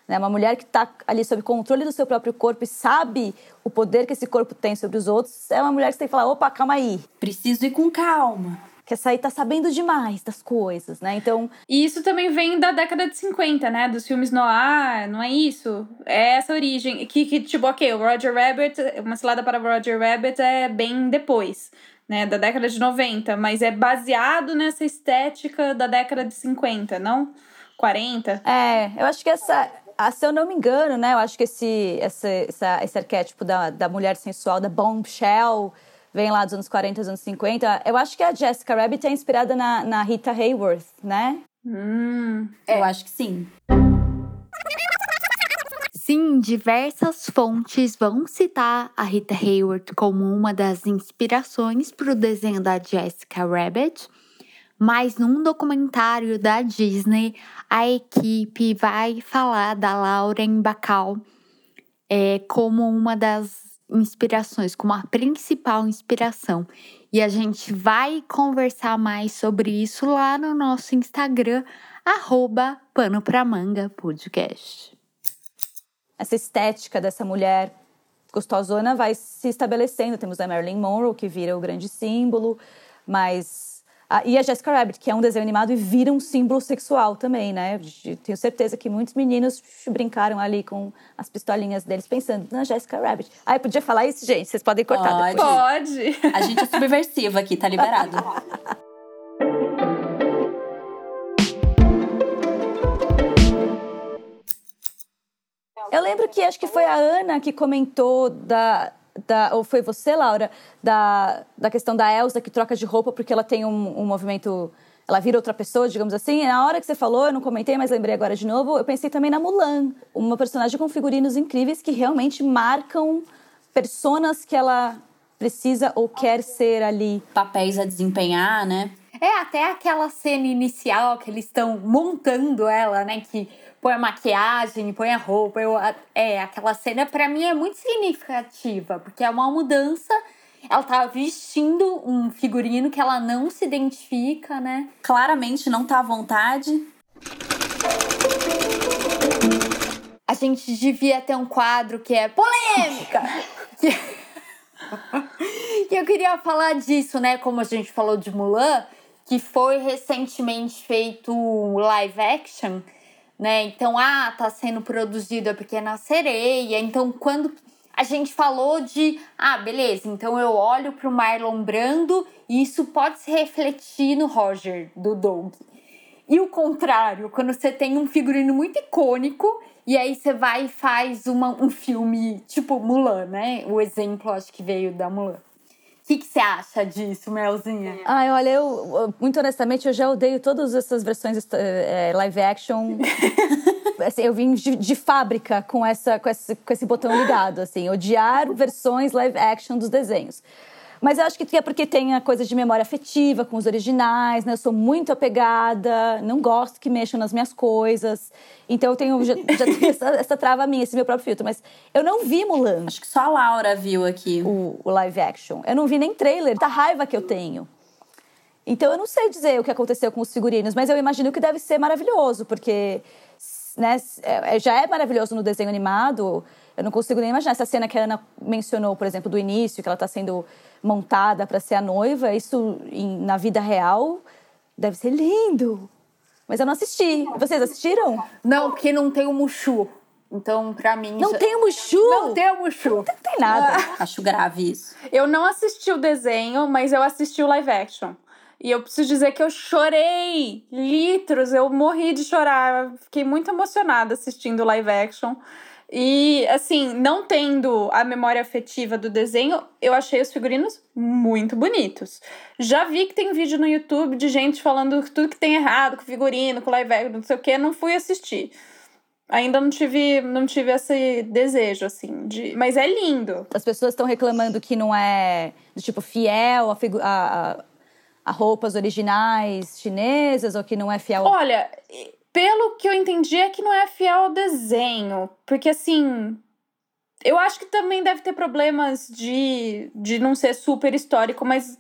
Né? Uma mulher que está ali sob controle do seu próprio corpo e sabe o poder que esse corpo tem sobre os outros, é uma mulher que você tem que falar, opa, calma aí. Preciso ir com calma que essa aí tá sabendo demais das coisas, né? Então. E isso também vem da década de 50, né? Dos filmes noir, não é isso? É essa origem. Que, que tipo, ok, o Roger Rabbit, uma cilada para o Roger Rabbit é bem depois né, da década de 90, mas é baseado nessa estética da década de 50, não 40. É, eu acho que essa, se eu não me engano, né, eu acho que esse, esse, essa, esse arquétipo da, da mulher sensual, da bombshell, vem lá dos anos 40, dos anos 50. Eu acho que a Jessica Rabbit é inspirada na, na Rita Hayworth, né? Hum, é. Eu acho que sim. Sim, diversas fontes vão citar a Rita Hayworth como uma das inspirações para o desenho da Jessica Rabbit, mas num documentário da Disney, a equipe vai falar da Lauren Bacall é, como uma das inspirações, como a principal inspiração. E a gente vai conversar mais sobre isso lá no nosso Instagram, Pano Pra Manga Podcast essa estética dessa mulher gostosona vai se estabelecendo. Temos a Marilyn Monroe, que vira o grande símbolo, mas. A, e a Jessica Rabbit, que é um desenho animado e vira um símbolo sexual também, né? Tenho certeza que muitos meninos brincaram ali com as pistolinhas deles, pensando na Jessica Rabbit. Ai, podia falar isso, gente? Vocês podem cortar Pode. depois. Pode! A gente é subversiva aqui, tá liberado. Eu lembro que acho que foi a Ana que comentou da, da, ou foi você, Laura, da, da questão da Elsa que troca de roupa porque ela tem um, um movimento, ela vira outra pessoa, digamos assim. E na hora que você falou, eu não comentei, mas lembrei agora de novo, eu pensei também na Mulan, uma personagem com figurinos incríveis que realmente marcam personas que ela precisa ou quer ser ali. Papéis a desempenhar, né? É, até aquela cena inicial que eles estão montando ela, né? Que põe a maquiagem, põe a roupa. Eu, é, aquela cena para mim é muito significativa, porque é uma mudança. Ela tá vestindo um figurino que ela não se identifica, né? Claramente não tá à vontade. A gente devia ter um quadro que é polêmica. e eu queria falar disso, né? Como a gente falou de Mulan, que foi recentemente feito live action né? Então, ah, tá sendo produzido a Pequena Sereia. Então, quando a gente falou de, ah, beleza, então eu olho para o Marlon Brando e isso pode se refletir no Roger, do Doug. E o contrário, quando você tem um figurino muito icônico e aí você vai e faz uma, um filme tipo Mulan, né? O exemplo acho que veio da Mulan. O que, que você acha disso, Melzinha? Ai, olha, eu, muito honestamente, eu já odeio todas essas versões é, live action. assim, eu vim de, de, fábrica com, essa, com, esse, com esse botão ligado, assim, odiar versões live action dos desenhos. Mas eu acho que é porque tem a coisa de memória afetiva com os originais, né? Eu sou muito apegada, não gosto que mexam nas minhas coisas. Então eu tenho, já, já tenho essa, essa, trava minha, esse meu próprio filtro. Mas eu não vi Mulan. Acho que só a Laura viu aqui. O, o live action. Eu não vi nem trailer, da raiva que eu tenho. Então eu não sei dizer o que aconteceu com os figurinos, mas eu imagino que deve ser maravilhoso, porque né, é, é, já é maravilhoso no desenho animado. Eu não consigo nem imaginar essa cena que a Ana mencionou, por exemplo, do início, que ela está sendo montada para ser a noiva. Isso em, na vida real deve ser lindo. Mas eu não assisti. Vocês assistiram? Não, porque não tem o Mushu. Então, pra mim. Não já... tem o Mushu? Não tem o Mushu. Não tem nada. Acho grave isso. Eu não assisti o desenho, mas eu assisti o live action. E eu preciso dizer que eu chorei litros, eu morri de chorar. Fiquei muito emocionada assistindo o live action. E, assim, não tendo a memória afetiva do desenho, eu achei os figurinos muito bonitos. Já vi que tem vídeo no YouTube de gente falando tudo que tem errado com figurino, com live action, não sei o que, não fui assistir. Ainda não tive, não tive esse desejo, assim, de... mas é lindo. As pessoas estão reclamando que não é, do tipo, fiel a, figu... a, a roupas originais chinesas ou que não é fiel? Olha, pelo que eu entendi é que não é fiel ao desenho, porque assim, eu acho que também deve ter problemas de, de não ser super histórico, mas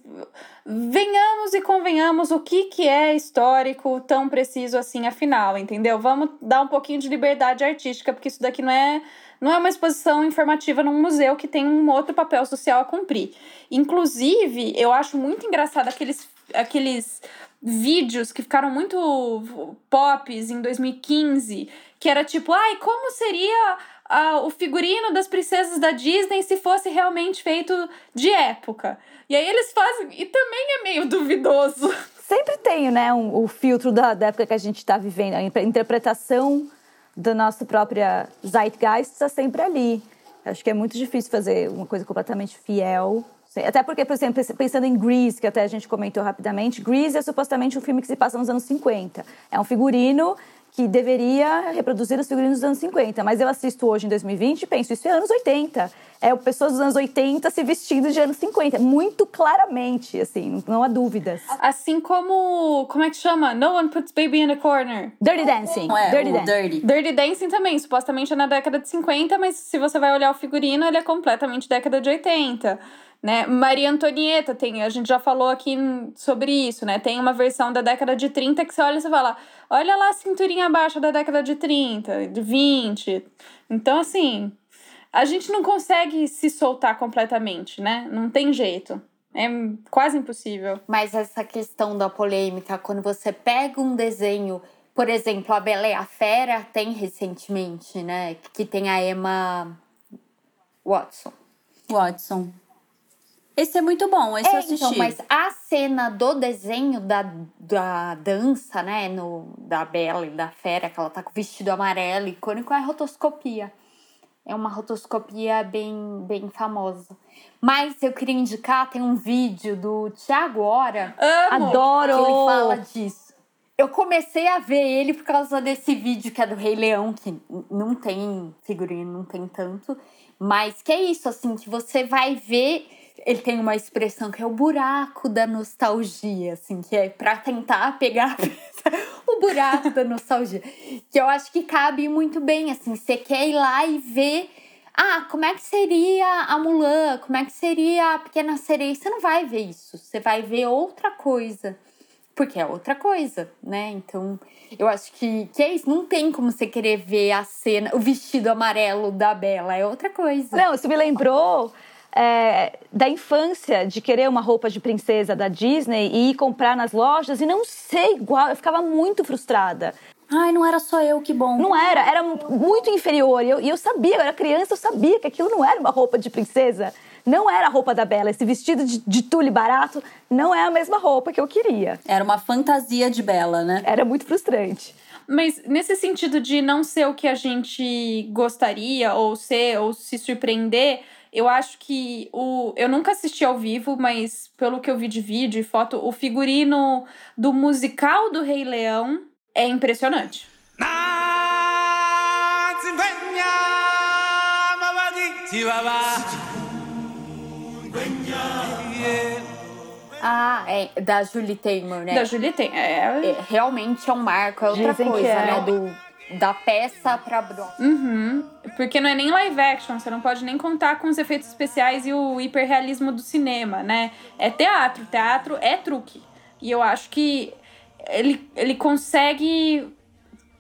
venhamos e convenhamos o que, que é histórico tão preciso assim, afinal, entendeu? Vamos dar um pouquinho de liberdade artística, porque isso daqui não é, não é uma exposição informativa num museu que tem um outro papel social a cumprir. Inclusive, eu acho muito engraçado aqueles aqueles vídeos que ficaram muito pops em 2015, que era tipo, ai, como seria uh, o figurino das princesas da Disney se fosse realmente feito de época? E aí eles fazem, e também é meio duvidoso. Sempre tem, né, um, o filtro da, da época que a gente está vivendo, a interpretação da nossa própria zeitgeist está sempre ali. Acho que é muito difícil fazer uma coisa completamente fiel até porque, por exemplo, pensando em Grease, que até a gente comentou rapidamente, Grease é supostamente um filme que se passa nos anos 50. É um figurino que deveria reproduzir os figurinos dos anos 50. Mas eu assisto hoje em 2020 e penso, isso é anos 80. É pessoas dos anos 80 se vestindo de anos 50. Muito claramente, assim, não há dúvidas. Assim como. Como é que chama? No one puts baby in a corner. Dirty Dancing. É, Dirty Dancing. Dirty. Dirty Dancing também, supostamente é na década de 50, mas se você vai olhar o figurino, ele é completamente década de 80 né? Maria Antonieta tem, a gente já falou aqui sobre isso, né? Tem uma versão da década de 30 que você olha e você fala, olha lá a cinturinha baixa da década de 30, de 20. Então, assim, a gente não consegue se soltar completamente, né? Não tem jeito. É quase impossível. Mas essa questão da polêmica, quando você pega um desenho, por exemplo, a Bela e a Fera tem recentemente, né? Que tem a Emma Watson. Watson. Esse é muito bom, esse é, eu assisti. Então, mas a cena do desenho da, da dança, né, no, da Bela e da Fera, que ela tá com o vestido amarelo icônico, é rotoscopia. É uma rotoscopia bem, bem famosa. Mas eu queria indicar, tem um vídeo do Tiago Hora. Amo. Adoro! Que ele fala disso. Eu comecei a ver ele por causa desse vídeo que é do Rei Leão, que não tem figurino, não tem tanto. Mas que é isso, assim, que você vai ver ele tem uma expressão que é o buraco da nostalgia, assim, que é para tentar pegar o buraco da nostalgia. Que eu acho que cabe muito bem, assim, você quer ir lá e ver. Ah, como é que seria a Mulan? Como é que seria a Pequena Sereia? Você não vai ver isso. Você vai ver outra coisa. Porque é outra coisa, né? Então, eu acho que, que é isso. Não tem como você querer ver a cena, o vestido amarelo da Bela. É outra coisa. Não, isso me lembrou é, da infância de querer uma roupa de princesa da Disney e ir comprar nas lojas e não ser igual. Eu ficava muito frustrada. Ai, não era só eu, que bom. Não era, era muito inferior. E eu, eu sabia, eu era criança, eu sabia que aquilo não era uma roupa de princesa. Não era a roupa da Bela. Esse vestido de, de tule barato não é a mesma roupa que eu queria. Era uma fantasia de Bela, né? Era muito frustrante. Mas nesse sentido de não ser o que a gente gostaria, ou ser, ou se surpreender, eu acho que o. Eu nunca assisti ao vivo, mas pelo que eu vi de vídeo e foto, o figurino do musical do Rei Leão é impressionante. Ah, é da Julie Taymor, né? Da Julie Taymor. É... é realmente é um marco, é outra Dizem que coisa, é. né? Do, da peça pra Broadway. Uhum. Porque não é nem live action, você não pode nem contar com os efeitos especiais e o hiperrealismo do cinema, né? É teatro, teatro é truque. E eu acho que ele, ele consegue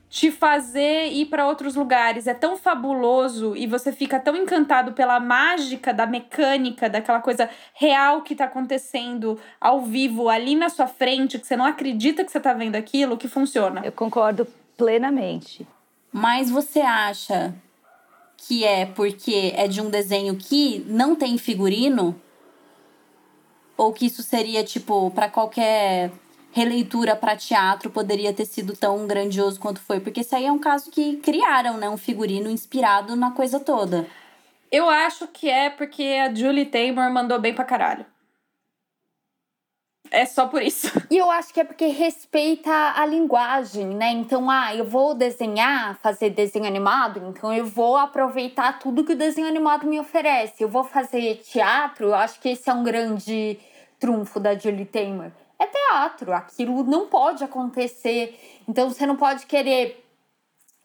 te fazer ir para outros lugares. É tão fabuloso e você fica tão encantado pela mágica da mecânica, daquela coisa real que tá acontecendo ao vivo, ali na sua frente, que você não acredita que você tá vendo aquilo, que funciona. Eu concordo plenamente. Mas você acha que é porque é de um desenho que não tem figurino? Ou que isso seria, tipo, para qualquer releitura para teatro poderia ter sido tão grandioso quanto foi? Porque isso aí é um caso que criaram, né? Um figurino inspirado na coisa toda. Eu acho que é porque a Julie Taymor mandou bem pra caralho. É só por isso. E eu acho que é porque respeita a linguagem, né? Então, ah, eu vou desenhar, fazer desenho animado, então eu vou aproveitar tudo que o desenho animado me oferece. Eu vou fazer teatro, eu acho que esse é um grande trunfo da Julie Taymor. É teatro, aquilo não pode acontecer. Então você não pode querer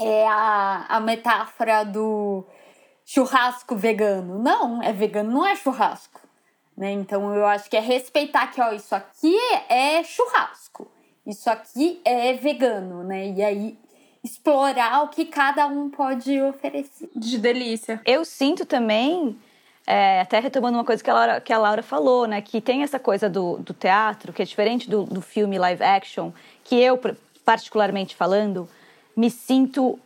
é, a, a metáfora do churrasco vegano. Não, é vegano, não é churrasco. Né? Então eu acho que é respeitar que ó, isso aqui é churrasco, isso aqui é vegano, né? E aí explorar o que cada um pode oferecer. De delícia. Eu sinto também, é, até retomando uma coisa que a Laura, que a Laura falou, né? Que tem essa coisa do, do teatro, que é diferente do, do filme live action, que eu, particularmente falando, me sinto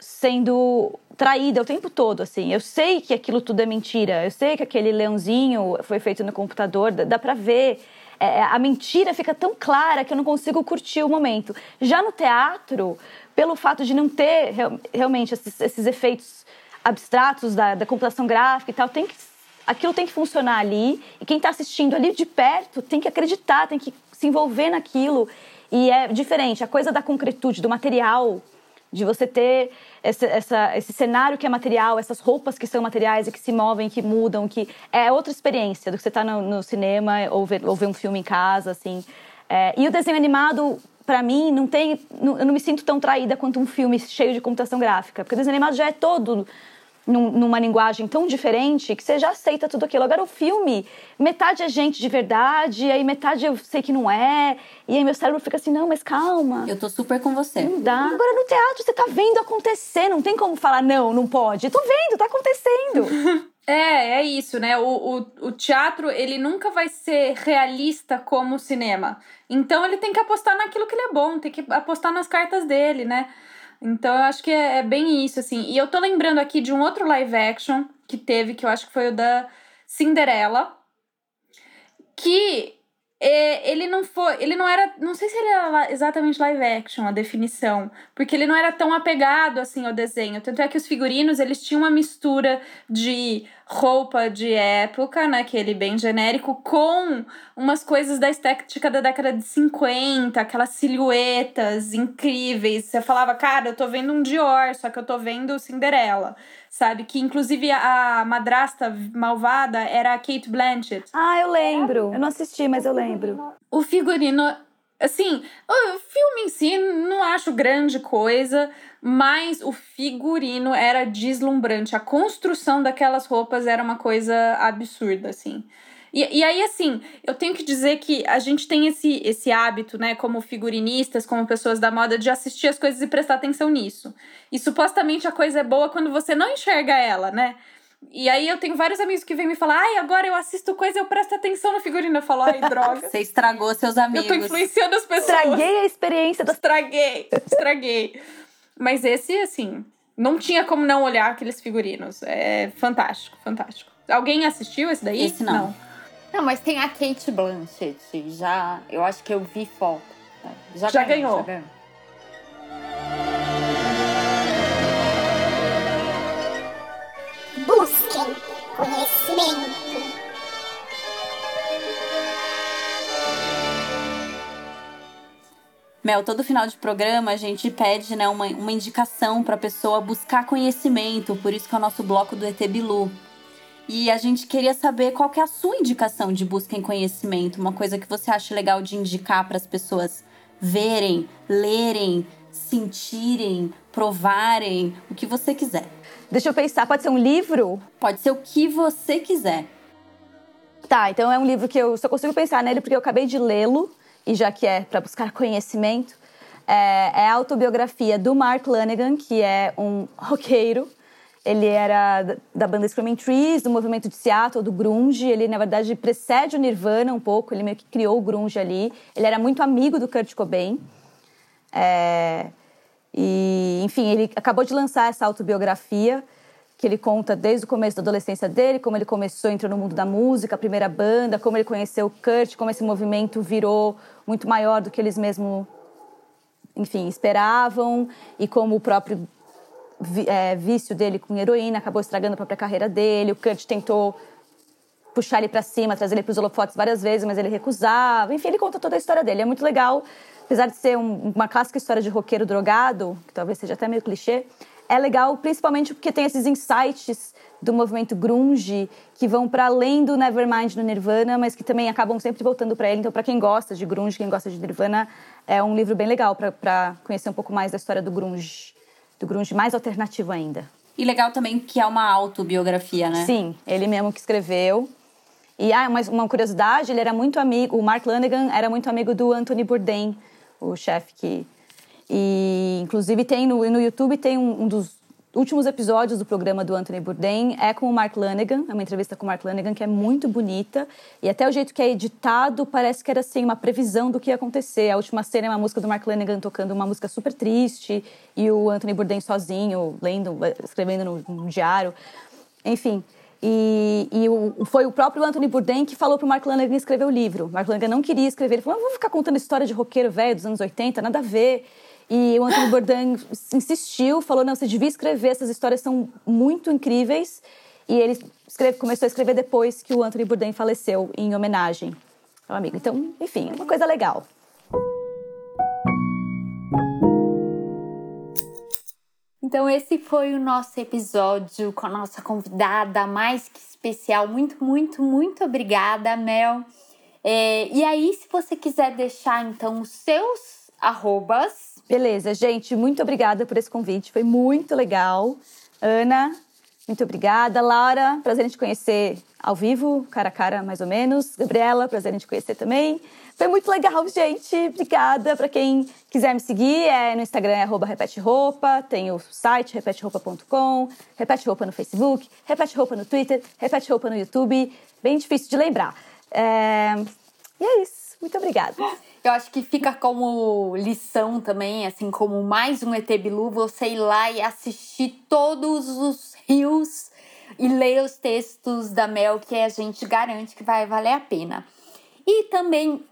sendo traída o tempo todo, assim. Eu sei que aquilo tudo é mentira. Eu sei que aquele leãozinho foi feito no computador, dá, dá pra ver. É, a mentira fica tão clara que eu não consigo curtir o momento. Já no teatro, pelo fato de não ter real, realmente esses, esses, efeitos abstratos da, da computação gráfica e tal, tem que, aquilo tem que funcionar ali. E quem está assistindo ali de perto tem que acreditar, tem que se envolver naquilo. E é diferente. A coisa da concretude, do material de você ter esse, essa, esse cenário que é material, essas roupas que são materiais e que se movem, que mudam, que é outra experiência do que você tá no, no cinema ou ver, ou ver um filme em casa, assim. É, e o desenho animado, para mim, não tem, não, eu não me sinto tão traída quanto um filme cheio de computação gráfica, porque o desenho animado já é todo num, numa linguagem tão diferente que você já aceita tudo aquilo. Agora, o filme, metade é gente de verdade, e aí metade eu sei que não é, e aí meu cérebro fica assim: não, mas calma. Eu tô super com você. Não dá. Agora, no teatro, você tá vendo acontecer, não tem como falar, não, não pode. Eu tô vendo, tá acontecendo. É, é isso, né? O, o, o teatro, ele nunca vai ser realista como o cinema. Então, ele tem que apostar naquilo que ele é bom, tem que apostar nas cartas dele, né? Então eu acho que é, é, bem isso, assim. E eu tô lembrando aqui de um outro live action que teve, que eu acho que foi o da Cinderela. Que é, ele não foi. Ele não era. Não sei se ele era exatamente live action, a definição. Porque ele não era tão apegado assim ao desenho. Tanto é que os figurinos eles tinham uma mistura de roupa de época, né? Aquele bem genérico, com umas coisas da estética da década de 50, aquelas silhuetas incríveis. Você falava, cara, eu tô vendo um Dior, só que eu tô vendo Cinderela. Sabe? Que inclusive a madrasta malvada era a Kate Blanchett. Ah, eu lembro. Eu não assisti, mas eu lembro. O figurino Assim, o filme em si não acho grande coisa, mas o figurino era deslumbrante. A construção daquelas roupas era uma coisa absurda, assim. E, e aí, assim, eu tenho que dizer que a gente tem esse, esse hábito, né, como figurinistas, como pessoas da moda, de assistir as coisas e prestar atenção nisso. E supostamente a coisa é boa quando você não enxerga ela, né? E aí eu tenho vários amigos que vêm me falar, ai, agora eu assisto coisa, eu presto atenção no figurino. Eu falo, ai, droga. Você estragou seus amigos. Eu tô influenciando as pessoas. Estraguei a experiência da. Estraguei, estraguei. Mas esse, assim, não tinha como não olhar aqueles figurinos. É fantástico, fantástico. Alguém assistiu esse daí? Esse não. Não, mas tem a Kate Blanchett. Já, eu acho que eu vi foto. Já, Já ganhou, ganhou. Já ganhou. Conhecimento. Mel, todo final de programa a gente pede né, uma, uma indicação para a pessoa buscar conhecimento, por isso que é o nosso bloco do ET Bilu. E a gente queria saber qual que é a sua indicação de busca em conhecimento, uma coisa que você acha legal de indicar para as pessoas verem, lerem, sentirem, provarem, o que você quiser. Deixa eu pensar, pode ser um livro? Pode ser o que você quiser. Tá, então é um livro que eu só consigo pensar nele porque eu acabei de lê-lo, e já que é para buscar conhecimento, é, é a autobiografia do Mark Lanegan, que é um roqueiro. Ele era da- da banda Screaming Trees, do movimento de Seattle, do grunge. Ele, na verdade, precede o Nirvana um pouco, ele meio que criou o grunge ali. Ele era muito amigo do Kurt Cobain. É, e, enfim, ele acabou de lançar essa autobiografia que ele conta desde o começo da adolescência dele, como ele começou, entrou no mundo da música, a primeira banda, como ele conheceu o Kurt, como esse movimento virou muito maior do que eles mesmo, enfim, esperavam e como o próprio é, vício dele com heroína acabou estragando a própria carreira dele. O Kurt tentou puxar ele para cima, trazer ele para os holofotes várias vezes, mas ele recusava. Enfim, ele conta toda a história dele. É muito legal, apesar de ser um- uma clássica história de roqueiro drogado, que talvez seja até meio clichê. É legal, principalmente porque tem esses insights do movimento grunge que vão para além do Nevermind no Nirvana, mas que também acabam sempre voltando para ele. Então, para quem gosta de grunge, quem gosta de Nirvana, é um livro bem legal para conhecer um pouco mais da história do grunge, do grunge mais alternativo ainda. E legal também que é uma autobiografia, né? Sim, ele mesmo que escreveu. E ah, uma, uma curiosidade, ele era muito amigo, o Mark Lanegan era muito amigo do Anthony Bourdain, o chefe que... E, inclusive, tem no, no YouTube tem um, um dos últimos episódios do programa do Anthony Bourdain, é com o Mark Lanegan, é uma entrevista com o Mark Lanegan que é muito bonita. E até o jeito que é editado, parece que era assim, uma previsão do que ia acontecer. A última cena é uma música do Mark Lanegan tocando uma música super triste, e o Anthony Bourdain sozinho, lendo, escrevendo no, no diário. Enfim, e, e o- foi o próprio Anthony Bourdain que falou pro Mark Lanegan escrever o livro. O Mark Lanegan não queria escrever. Ele falou, não vou ficar contando história de roqueiro velho dos anos 80, nada a ver. E o Anthony Bourdain insistiu, falou, não, você devia escrever, essas histórias são muito incríveis. E ele escreve- começou a escrever depois que o Anthony Bourdain faleceu, em homenagem ao amigo. Então, enfim, uma coisa legal. Então, esse foi o nosso episódio com a nossa convidada mais que especial. Muito, muito, muito obrigada, Mel. É, e aí, se você quiser deixar, então, os seus arrobas. Beleza, gente, muito obrigada por esse convite, foi muito legal. Ana, muito obrigada. Laura, prazer em te conhecer ao vivo, cara a cara mais ou menos. Gabriela, prazer em te conhecer também. Foi muito legal, gente. Obrigada. Para quem quiser me seguir, é no Instagram é repete roupa, tem o site repeteroupa.com, repete roupa no Facebook, repete roupa no Twitter, repete roupa no YouTube. Bem difícil de lembrar. É, E é isso. Muito obrigada. Eu acho que fica como lição também, assim como mais um ET Bilu, você ir lá e assistir todos os rios e ler os textos da Mel, que a gente garante que vai valer a pena. E também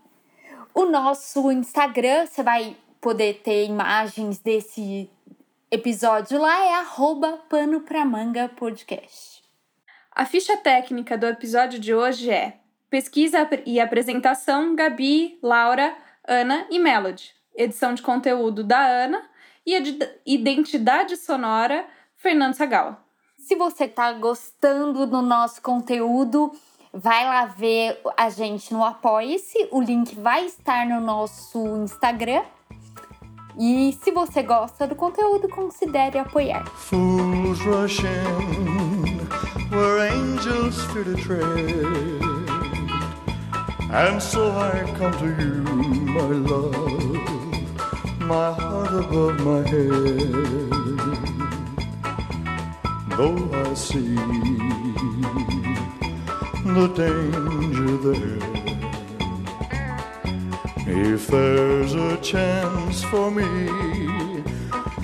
o nosso Instagram, você vai poder ter imagens desse episódio lá, é arroba pano pra manga podcast. A ficha técnica do episódio de hoje é pesquisa e apresentação Gabi, Laura, Ana e Melody. Edição de conteúdo da Ana e identidade sonora Fernando Sagal. Se você tá gostando do nosso conteúdo, vai lá ver a gente no Apoia-se. O link vai estar no nosso Instagram. E se você gosta do conteúdo, considere apoiar. Fools rush in where angels fear to tread. And so I come to you, my love, my heart above my head. though I see the danger there. If there's a chance for me,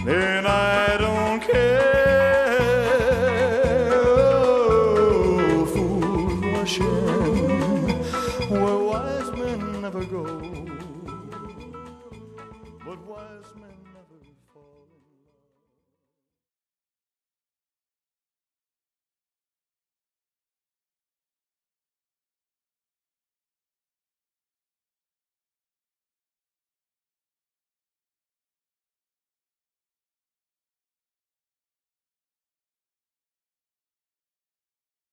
then I don't care.